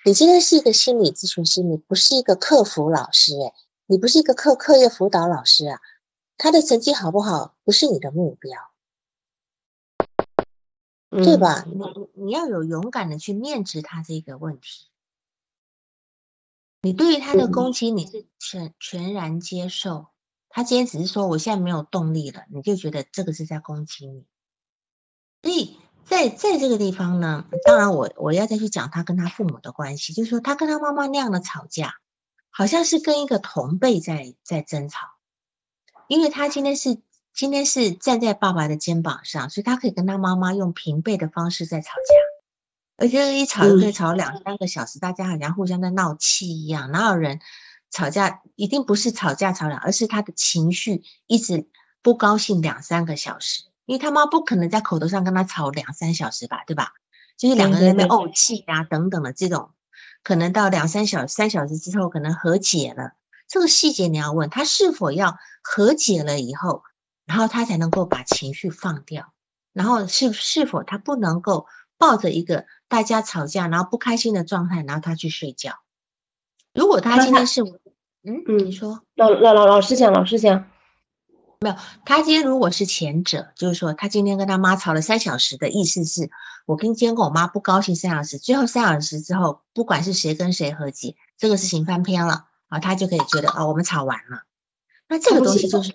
你今天是一个心理咨询师，你不是一个客服老师，诶，你不是一个课课业辅导老师啊。他的成绩好不好不是你的目标。对吧？你你要有勇敢的去面对他这个问题。你对于他的攻击，你是全全然接受。他今天只是说我现在没有动力了，你就觉得这个是在攻击你。所以在在这个地方呢，当然我我要再去讲他跟他父母的关系，就是说他跟他妈妈那样的吵架，好像是跟一个同辈在在争吵，因为他今天是。今天是站在爸爸的肩膀上，所以他可以跟他妈妈用平辈的方式在吵架，而且一吵就可以吵两三个小时，大家好像互相在闹气一样。哪有人吵架一定不是吵架吵两，而是他的情绪一直不高兴两三个小时，因为他妈不可能在口头上跟他吵两三小时吧，对吧？就是两个人在怄气啊等等的这种，可能到两三小三小时之后可能和解了，这个细节你要问他是否要和解了以后。然后他才能够把情绪放掉，然后是是否他不能够抱着一个大家吵架然后不开心的状态，然后他去睡觉。如果他今天是，嗯嗯，你说老老老老师讲老师讲，没有，他今天如果是前者，就是说他今天跟他妈吵了三小时的意思是，我跟今天跟我妈不高兴三小时，最后三小时之后，不管是谁跟谁和解，这个事情翻篇了啊，他就可以觉得啊，我们吵完了。那这个东西就是。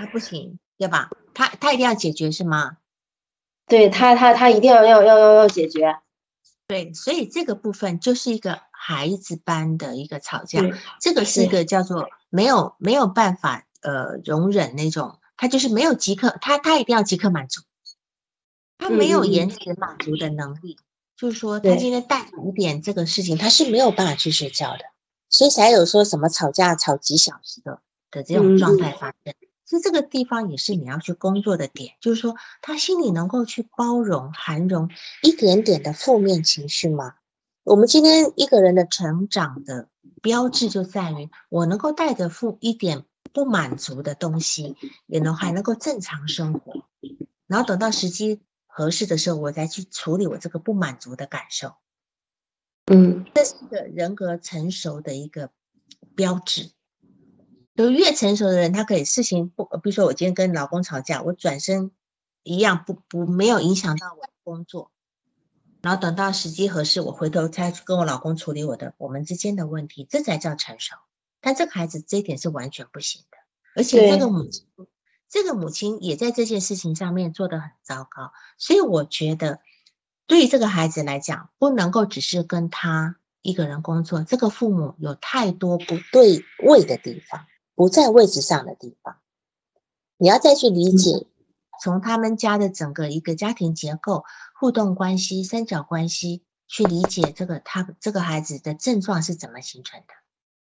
他不行，对吧？他他一定要解决是吗？对他他他一定要要要要要解决。对，所以这个部分就是一个孩子般的一个吵架，这个是一个叫做没有没有办法呃容忍那种，他就是没有即刻，他他一定要即刻满足，他没有延迟满足的能力，就是说他今天带一点这个事情，他是没有办法去睡觉的，所以才有说什么吵架吵几小时的的这种状态发生。其实这个地方也是你要去工作的点，就是说他心里能够去包容、涵容一点点的负面情绪吗？我们今天一个人的成长的标志就在于，我能够带着负一点不满足的东西，也能还能够正常生活，然后等到时机合适的时候，我再去处理我这个不满足的感受。嗯，这是一个人格成熟的一个标志。就越成熟的人，他可以事情不，比如说我今天跟老公吵架，我转身一样不不没有影响到我的工作，然后等到时机合适，我回头再跟我老公处理我的我们之间的问题，这才叫成熟。但这个孩子这一点是完全不行的，而且这个母亲，这个母亲也在这件事情上面做得很糟糕。所以我觉得，对于这个孩子来讲，不能够只是跟他一个人工作，这个父母有太多不对位的地方。不在位置上的地方，你要再去理解，从他们家的整个一个家庭结构、互动关系、三角关系去理解这个他这个孩子的症状是怎么形成的。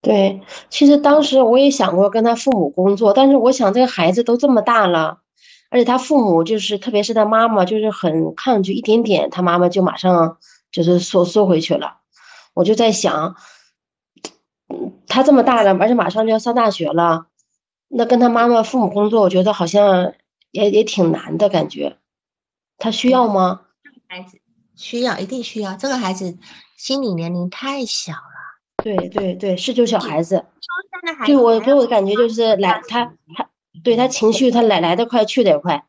对，其实当时我也想过跟他父母工作，但是我想这个孩子都这么大了，而且他父母就是特别是他妈妈就是很抗拒，一点点他妈妈就马上就是缩缩回去了，我就在想。他这么大了，而且马上就要上大学了，那跟他妈妈、父母工作，我觉得好像也也挺难的感觉。他需要吗？孩子需要，一定需要。这个孩子心理年龄太小了。对对对，是就小孩子。对我给我的感觉就是来他他对他情绪他来来得快去得也快。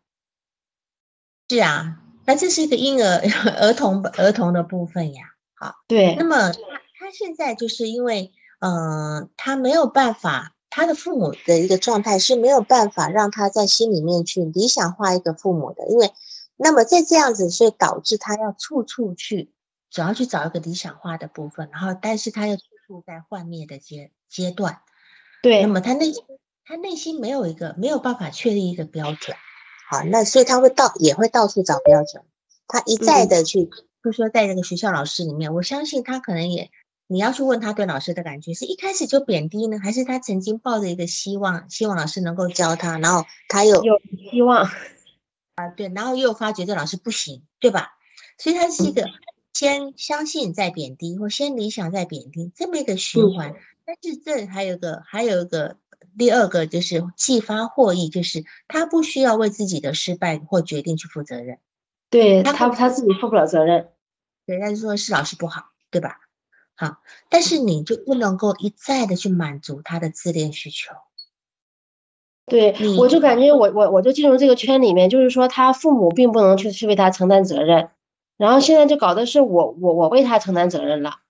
是啊，那这是一个婴儿 (laughs) 儿童儿童的部分呀。好，对。那么他他现在就是因为。嗯，他没有办法，他的父母的一个状态是没有办法让他在心里面去理想化一个父母的，因为那么在这样子，所以导致他要处处去，主要去找一个理想化的部分，然后但是他又处处在幻灭的阶阶段，对，那么他内心他内心没有一个没有办法确立一个标准，好，那所以他会到也会到处找标准，他一再的去，就说在这个学校老师里面，我相信他可能也。你要去问他对老师的感觉，是一开始就贬低呢，还是他曾经抱着一个希望，希望老师能够教他，然后他又有希望啊，对，然后又发觉这老师不行，对吧？所以他是一个先相信再贬低，或先理想再贬低这么一个循环。但是这还有个，还有一个第二个就是继发获益，就是他不需要为自己的失败或决定去负责任，对他他自己负不了责任，人家就说是老师不好，对吧？好，但是你就不能够一再的去满足他的自恋需求。对，我就感觉我我我就进入这个圈里面，就是说他父母并不能去去为他承担责任，然后现在就搞的是我我我为他承担责任了。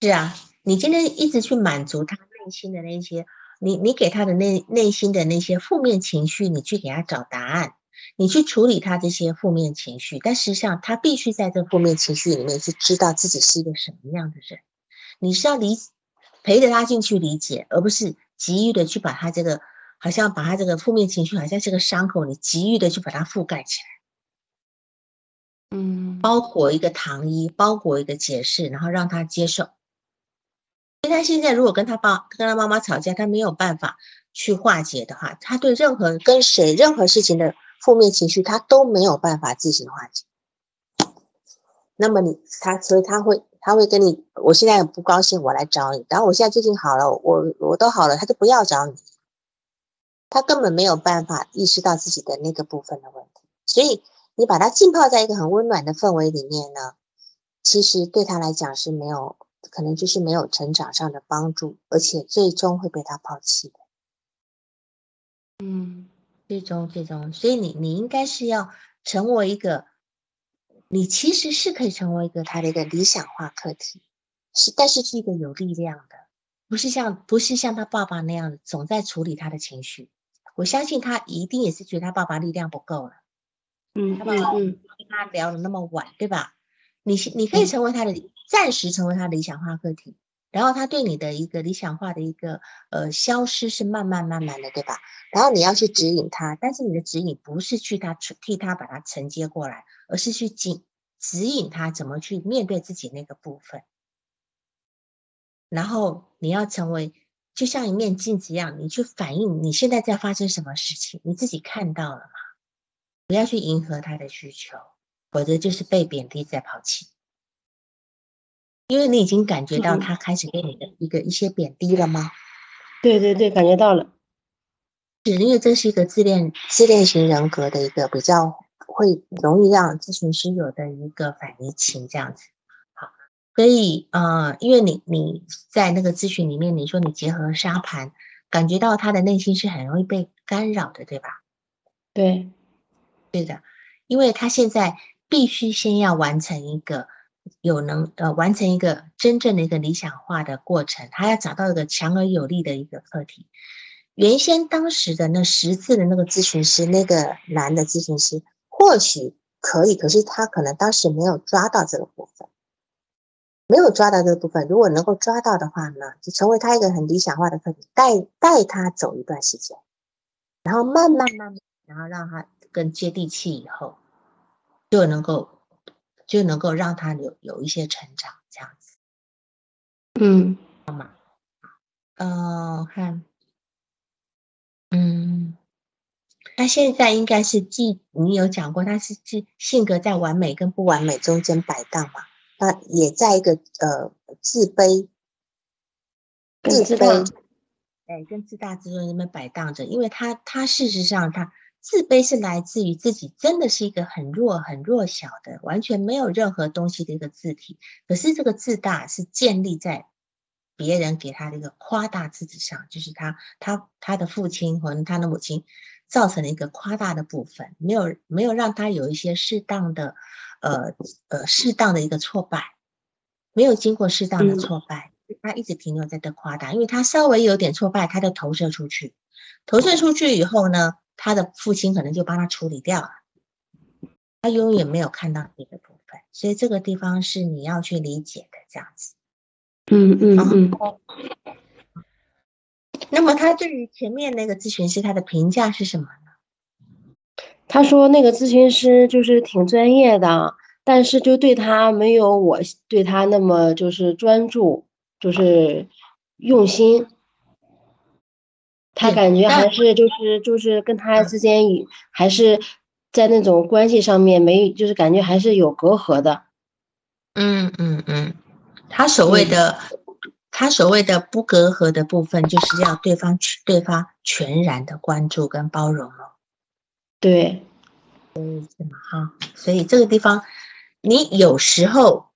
是啊，你今天一直去满足他内心的那些，你你给他的内内心的那些负面情绪，你去给他找答案。你去处理他这些负面情绪，但实际上他必须在这负面情绪里面去知道自己是一个什么样的人。你是要理陪着他进去理解，而不是急于的去把他这个好像把他这个负面情绪好像是个伤口，你急于的去把它覆盖起来，嗯，包裹一个糖衣，包裹一个解释，然后让他接受。因为他现在如果跟他爸跟他妈妈吵架，他没有办法去化解的话，他对任何跟谁任何事情的。负面情绪他都没有办法自行化解，那么你他所以他会他会跟你，我现在不高兴，我来找你。然后我现在最近好了，我我都好了，他就不要找你，他根本没有办法意识到自己的那个部分的问题。所以你把他浸泡在一个很温暖的氛围里面呢，其实对他来讲是没有可能就是没有成长上的帮助，而且最终会被他抛弃的。嗯。最终，最终，所以你你应该是要成为一个，你其实是可以成为一个他的一个理想化课题，是，但是是一个有力量的，不是像不是像他爸爸那样总在处理他的情绪。我相信他一定也是觉得他爸爸力量不够了。嗯，他爸爸跟他聊了那么晚，对吧？你你可以成为他的暂时成为他理想化个体，然后他对你的一个理想化的一个呃消失是慢慢慢慢的，对吧？然后你要去指引他，但是你的指引不是去他替他把他承接过来，而是去指指引他怎么去面对自己那个部分。然后你要成为就像一面镜子一样，你去反映你现在在发生什么事情，你自己看到了吗？不要去迎合他的需求，否则就是被贬低在抛弃。因为你已经感觉到他开始给你的一个一些贬低了吗？对对对，感觉到了。是因为这是一个自恋自恋型人格的一个比较会容易让咨询师有的一个反移情这样子。好，所以呃，因为你你在那个咨询里面，你说你结合沙盘，感觉到他的内心是很容易被干扰的，对吧？对，对的，因为他现在必须先要完成一个有能呃完成一个真正的一个理想化的过程，他要找到一个强而有力的一个课题。原先当时的那十字的那个咨询师，那个男的咨询师或许可以，可是他可能当时没有抓到这个部分，没有抓到这个部分。如果能够抓到的话呢，就成为他一个很理想化的课题，带带他走一段时间，然后慢慢慢慢，然后让他更接地气，以后就能够就能够让他有有一些成长，这样子。嗯，好吗？嗯，看。嗯，那现在应该是既你有讲过，他是既性格在完美跟不完美中间摆荡嘛？那也在一个呃自卑、自卑，哎，跟自大自尊那边摆荡着。因为他他事实上他自卑是来自于自己真的是一个很弱很弱小的，完全没有任何东西的一个字体。可是这个自大是建立在。别人给他的一个夸大自己上，就是他他他的父亲和他的母亲造成了一个夸大的部分，没有没有让他有一些适当的呃呃适当的一个挫败，没有经过适当的挫败，他一直停留在这夸大，因为他稍微有点挫败，他就投射出去，投射出去以后呢，他的父亲可能就帮他处理掉了，他永远没有看到你的部分，所以这个地方是你要去理解的，这样子。嗯嗯嗯。那么他对于前面那个咨询师他的评价是什么呢？他说那个咨询师就是挺专业的，但是就对他没有我对他那么就是专注，就是用心。他感觉还是就是就是跟他之间还是在那种关系上面没就是感觉还是有隔阂的。嗯嗯嗯。他所谓的，他所谓的不隔阂的部分，就是要对方去对方全然的关注跟包容了。对，嗯？哈，所以这个地方，你有时候，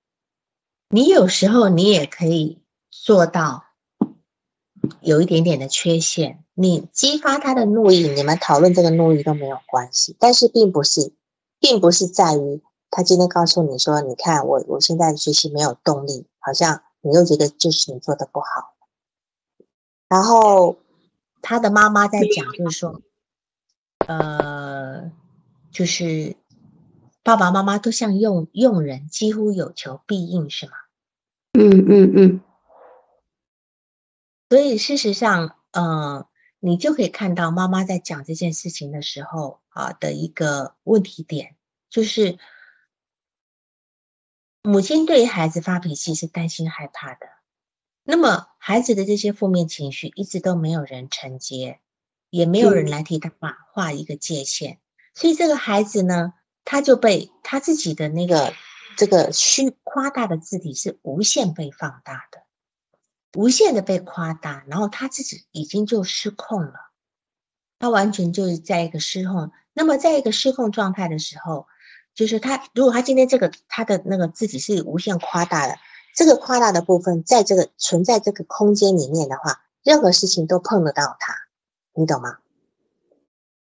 你有时候你也可以做到有一点点的缺陷，你激发他的怒意，你们讨论这个怒意都没有关系，但是并不是，并不是在于。他今天告诉你说：“你看我，我现在学习没有动力，好像你又觉得就是你做的不好。”然后他的妈妈在讲，就是说，呃，就是爸爸妈妈都像用用人，几乎有求必应，是吗？嗯嗯嗯。所以事实上，呃，你就可以看到妈妈在讲这件事情的时候啊的一个问题点，就是。母亲对于孩子发脾气是担心害怕的，那么孩子的这些负面情绪一直都没有人承接，也没有人来替他画画一个界限，所以这个孩子呢，他就被他自己的那个这个虚夸大的字体是无限被放大的，无限的被夸大，然后他自己已经就失控了，他完全就是在一个失控，那么在一个失控状态的时候。就是他，如果他今天这个他的那个自己是无限夸大的，这个夸大的部分在这个存在这个空间里面的话，任何事情都碰得到他，你懂吗？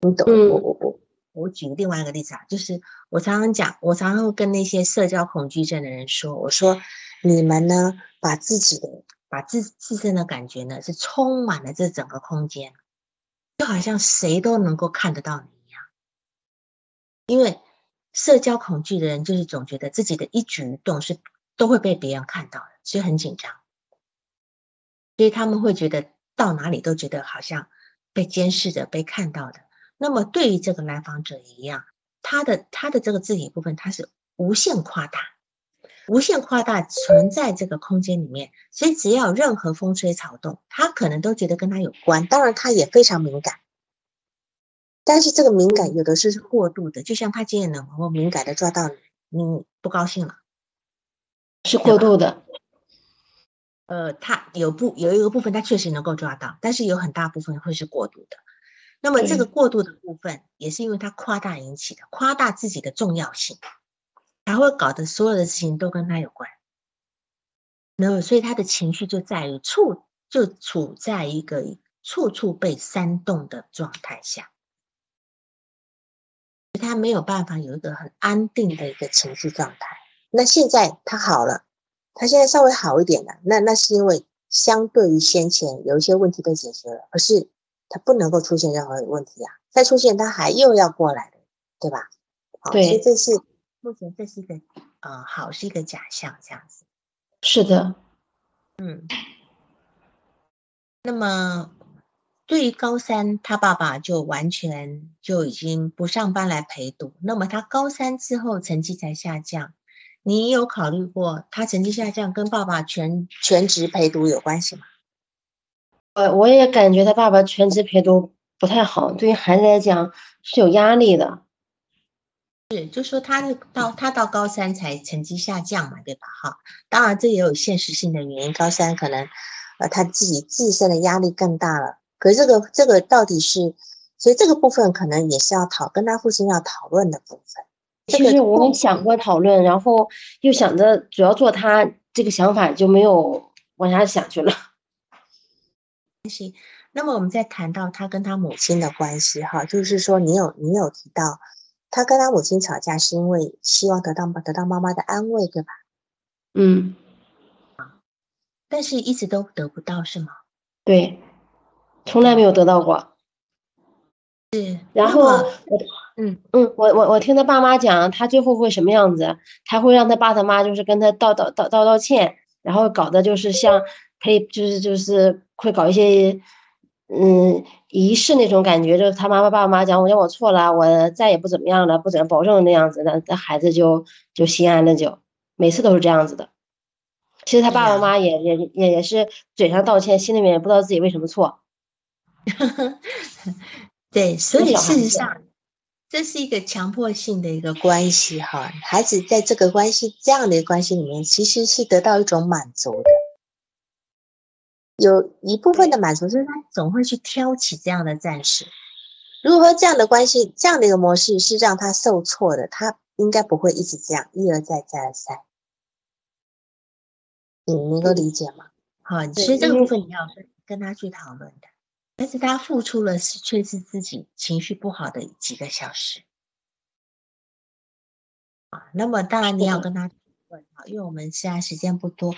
你懂？我我我我举另外一个例子啊，就是我常常讲，我常常会跟那些社交恐惧症的人说，我说你们呢，把自己的把自自身的感觉呢，是充满了这整个空间，就好像谁都能够看得到你一样，因为。社交恐惧的人，就是总觉得自己的一举一动是都会被别人看到的，所以很紧张。所以他们会觉得到哪里都觉得好像被监视着、被看到的。那么对于这个来访者一样，他的他的这个字体部分，他是无限夸大。无限夸大存在这个空间里面，所以只要任何风吹草动，他可能都觉得跟他有关。当然，他也非常敏感，但是这个敏感有的是是过度的，就像他今天能够敏感的抓到你，你不高兴了，是过度的。呃，他有部有一个部分他确实能够抓到，但是有很大部分会是过度的。那么这个过度的部分，也是因为他夸大引起的，夸大自己的重要性。才会搞得所有的事情都跟他有关，那么所以他的情绪就在于处就处在一个处处被煽动的状态下，他没有办法有一个很安定的一个情绪状态。那现在他好了，他现在稍微好一点了，那那是因为相对于先前有一些问题被解决了，可是他不能够出现任何问题啊，再出现他还又要过来的，对吧？好，所以这是。目前这是一个呃好是一个假象，这样子。是的，嗯。那么对于高三，他爸爸就完全就已经不上班来陪读。那么他高三之后成绩才下降，你有考虑过他成绩下降跟爸爸全全职陪读有关系吗？呃，我也感觉他爸爸全职陪读不太好，对于孩子来讲是有压力的。是，就说他到他到高三才成绩下降嘛，对吧？哈，当然这也有现实性的原因，高三可能呃他自己自身的压力更大了。可是这个这个到底是，所以这个部分可能也是要讨跟他父亲要讨论的部分。其实我们想过讨论，然后又想着主要做他这个想法就没有往下想去了。行，(laughs) 那么我们再谈到他跟他母亲的关系哈，就是说你有你有提到。他跟他母亲吵架是因为希望得到得到妈妈的安慰，对吧？嗯，但是一直都得不到，是吗？对，从来没有得到过。是，然后我，嗯嗯，我我我听他爸妈讲，他最后会什么样子？他会让他爸他妈就是跟他道道道道道歉，然后搞的就是像可以就是就是会搞一些。嗯，仪式那种感觉，就是他妈妈、爸爸妈妈讲，我讲我错了，我再也不怎么样了，不怎么保证那样子的，那孩子就就心安了，就每次都是这样子的。其实他爸爸妈妈也也也也是嘴上道歉，心里面也不知道自己为什么错。(laughs) 对，所以事实上，这是一个强迫性的一个关系哈。孩子在这个关系这样的关系里面，其实是得到一种满足的。有一部分的满足，就是他总会去挑起这样的战士。如果说这样的关系，这样的一个模式是让他受挫的，他应该不会一直这样一而再再而三。你能够理解吗？好，其实这个部分你要跟跟他去讨论的。但是他付出了是却是自己情绪不好的几个小时。啊，那么当然你要跟他讨论啊，因为我们现在时间不多，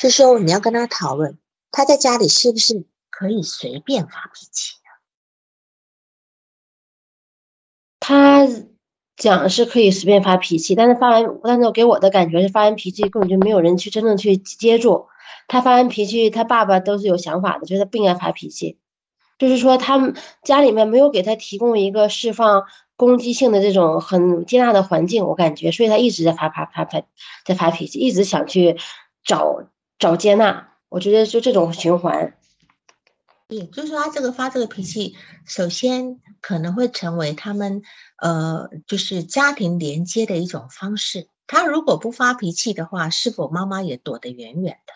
就说你要跟他讨论。他在家里是不是可以随便发脾气呢？他讲是可以随便发脾气，但是发完，但是给我的感觉是发完脾气根本就没有人去真正去接住他。发完脾气，他爸爸都是有想法的，觉得不应该发脾气，就是说他们家里面没有给他提供一个释放攻击性的这种很接纳的环境，我感觉，所以他一直在发发发发在发脾气，一直想去找找接纳。我觉得就这种循环，对，就是说他这个发这个脾气，首先可能会成为他们呃，就是家庭连接的一种方式。他如果不发脾气的话，是否妈妈也躲得远远的？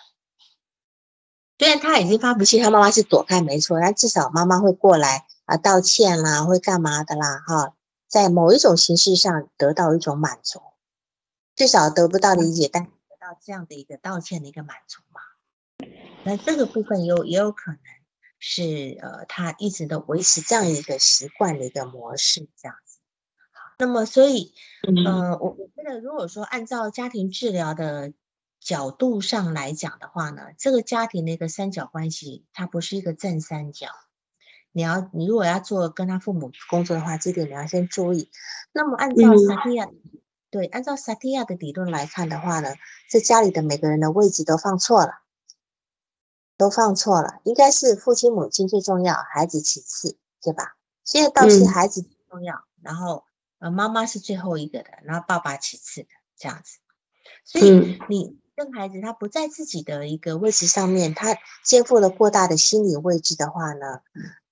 虽然他已经发脾气，他妈妈是躲开没错，但至少妈妈会过来啊道歉啦，会干嘛的啦？哈，在某一种形式上得到一种满足，至少得不到理解，但得到这样的一个道歉的一个满足。那这个部分有也有可能是呃，他一直都维持这样一个习惯的一个模式，这样子。好，那么所以，呃，我我觉得如果说按照家庭治疗的角度上来讲的话呢，这个家庭的一个三角关系，它不是一个正三角。你要你如果要做跟他父母工作的话，这点你要先注意。那么按照萨提亚对，按照萨提亚的理论来看的话呢，这家里的每个人的位置都放错了，都放错了，应该是父亲母亲最重要，孩子其次，对吧？现在倒是孩子最重要，然后呃妈妈是最后一个的，然后爸爸其次的这样子。所以你跟孩子他不在自己的一个位置上面，他肩负了过大的心理位置的话呢，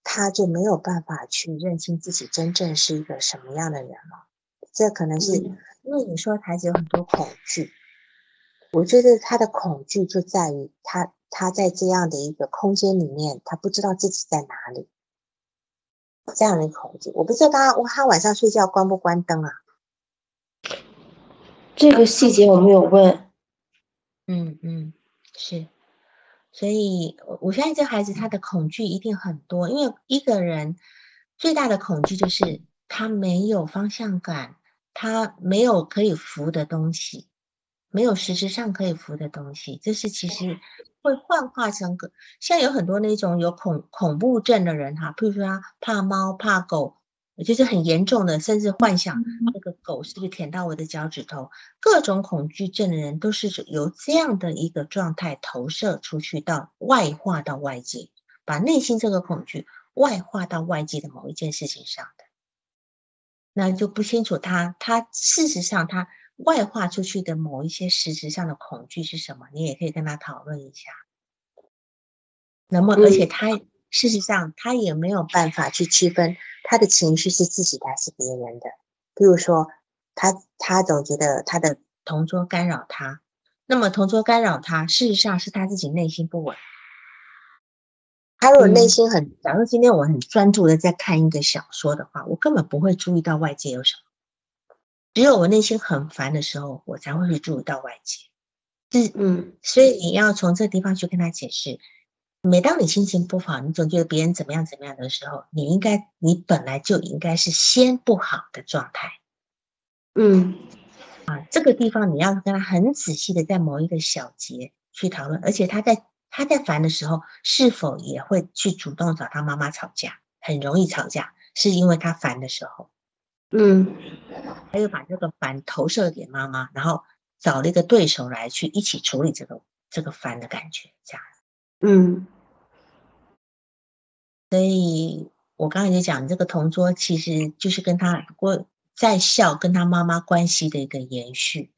他就没有办法去认清自己真正是一个什么样的人了。这可能是因为你说孩子有很多恐惧，我觉得他的恐惧就在于他他在这样的一个空间里面，他不知道自己在哪里。这样的恐惧，我不知道他他晚上睡觉关不关灯啊？这个细节我没有问。嗯嗯，是，所以我相信这孩子他的恐惧一定很多，因为一个人最大的恐惧就是他没有方向感，他没有可以扶的东西，没有实质上可以服的东西，这是其实会幻化成个，像有很多那种有恐恐怖症的人哈，譬如说他怕猫怕狗。就是很严重的，甚至幻想那个狗是不是舔到我的脚趾头。各种恐惧症的人都是由这样的一个状态投射出去，到外化到外界，把内心这个恐惧外化到外界的某一件事情上的。那就不清楚他他事实上他外化出去的某一些实质上的恐惧是什么，你也可以跟他讨论一下。那么，而且他事实上他也没有办法去区分。他的情绪是自己的还是别人的？比如说，他他总觉得他的同桌干扰他，那么同桌干扰他，事实上是他自己内心不稳。他如果内心很，假如今天我很专注的在看一个小说的话，我根本不会注意到外界有什么。只有我内心很烦的时候，我才会去注意到外界。是，嗯，所以你要从这地方去跟他解释。每当你心情不好，你总觉得别人怎么样怎么样的时候，你应该，你本来就应该是先不好的状态。嗯，啊，这个地方你要跟他很仔细的在某一个小节去讨论，而且他在他在烦的时候，是否也会去主动找他妈妈吵架？很容易吵架，是因为他烦的时候。嗯，他又把这个烦投射给妈妈，然后找了一个对手来去一起处理这个这个烦的感觉，这样。嗯，所以我刚才就讲，这个同桌其实就是跟他过在校跟他妈妈关系的一个延续，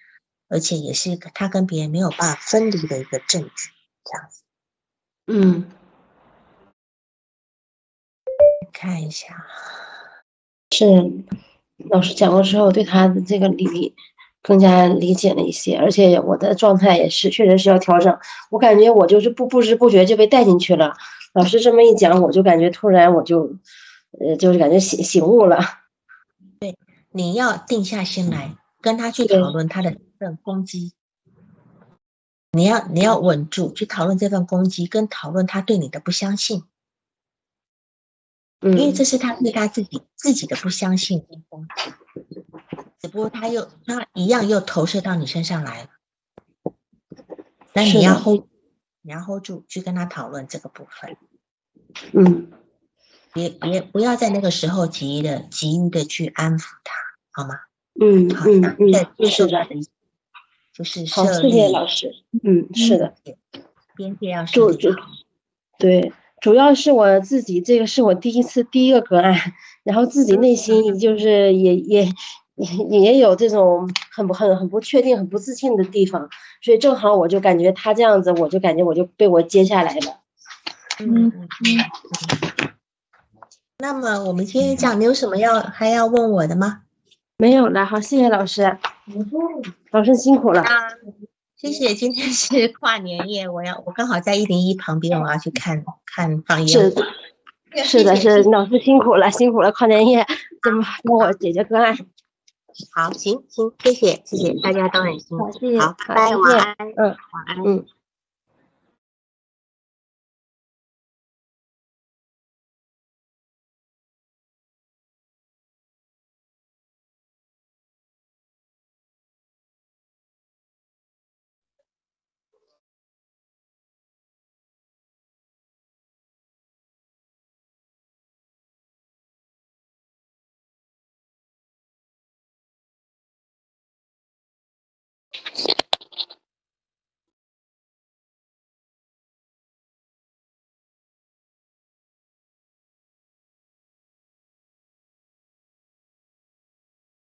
而且也是他跟别人没有办法分离的一个证据，这样子。嗯，看一下，是老师讲过之后，对他的这个理。更加理解了一些，而且我的状态也是，确实是要调整。我感觉我就是不不知不觉就被带进去了。老师这么一讲，我就感觉突然我就，呃，就是感觉醒醒悟了。对，你要定下心来跟他去讨论他的这份攻击。你要你要稳住，去讨论这份攻击，跟讨论他对你的不相信。嗯，因为这是他对他自己自己的不相信跟攻击。只不过他又他一样又投射到你身上来了，那你要 hold，你要 hold 住去跟他讨论这个部分，嗯，别别不要在那个时候急的急于的去安抚他，好吗？嗯好嗯嗯，是的，就是好，谢谢老师。嗯，是的，边界要设立好。对，主要是我自己这个是我第一次第一个个案，(laughs) 然后自己内心就是也也。也也有这种很不很很不确定、很不自信的地方，所以正好我就感觉他这样子，我就感觉我就被我接下来了。嗯嗯。那么我们今天讲，你有什么要还要问我的吗？没有了，好，谢谢老师。老师辛苦了。谢谢，今天是跨年夜，我要我刚好在一零一旁边，我要去看看放烟花。是的，是老师辛苦了，辛苦了，跨年夜怎么帮我解决个案？好，行行，谢谢，谢谢，大家都很辛苦。好，拜拜，晚安，嗯，晚安，嗯。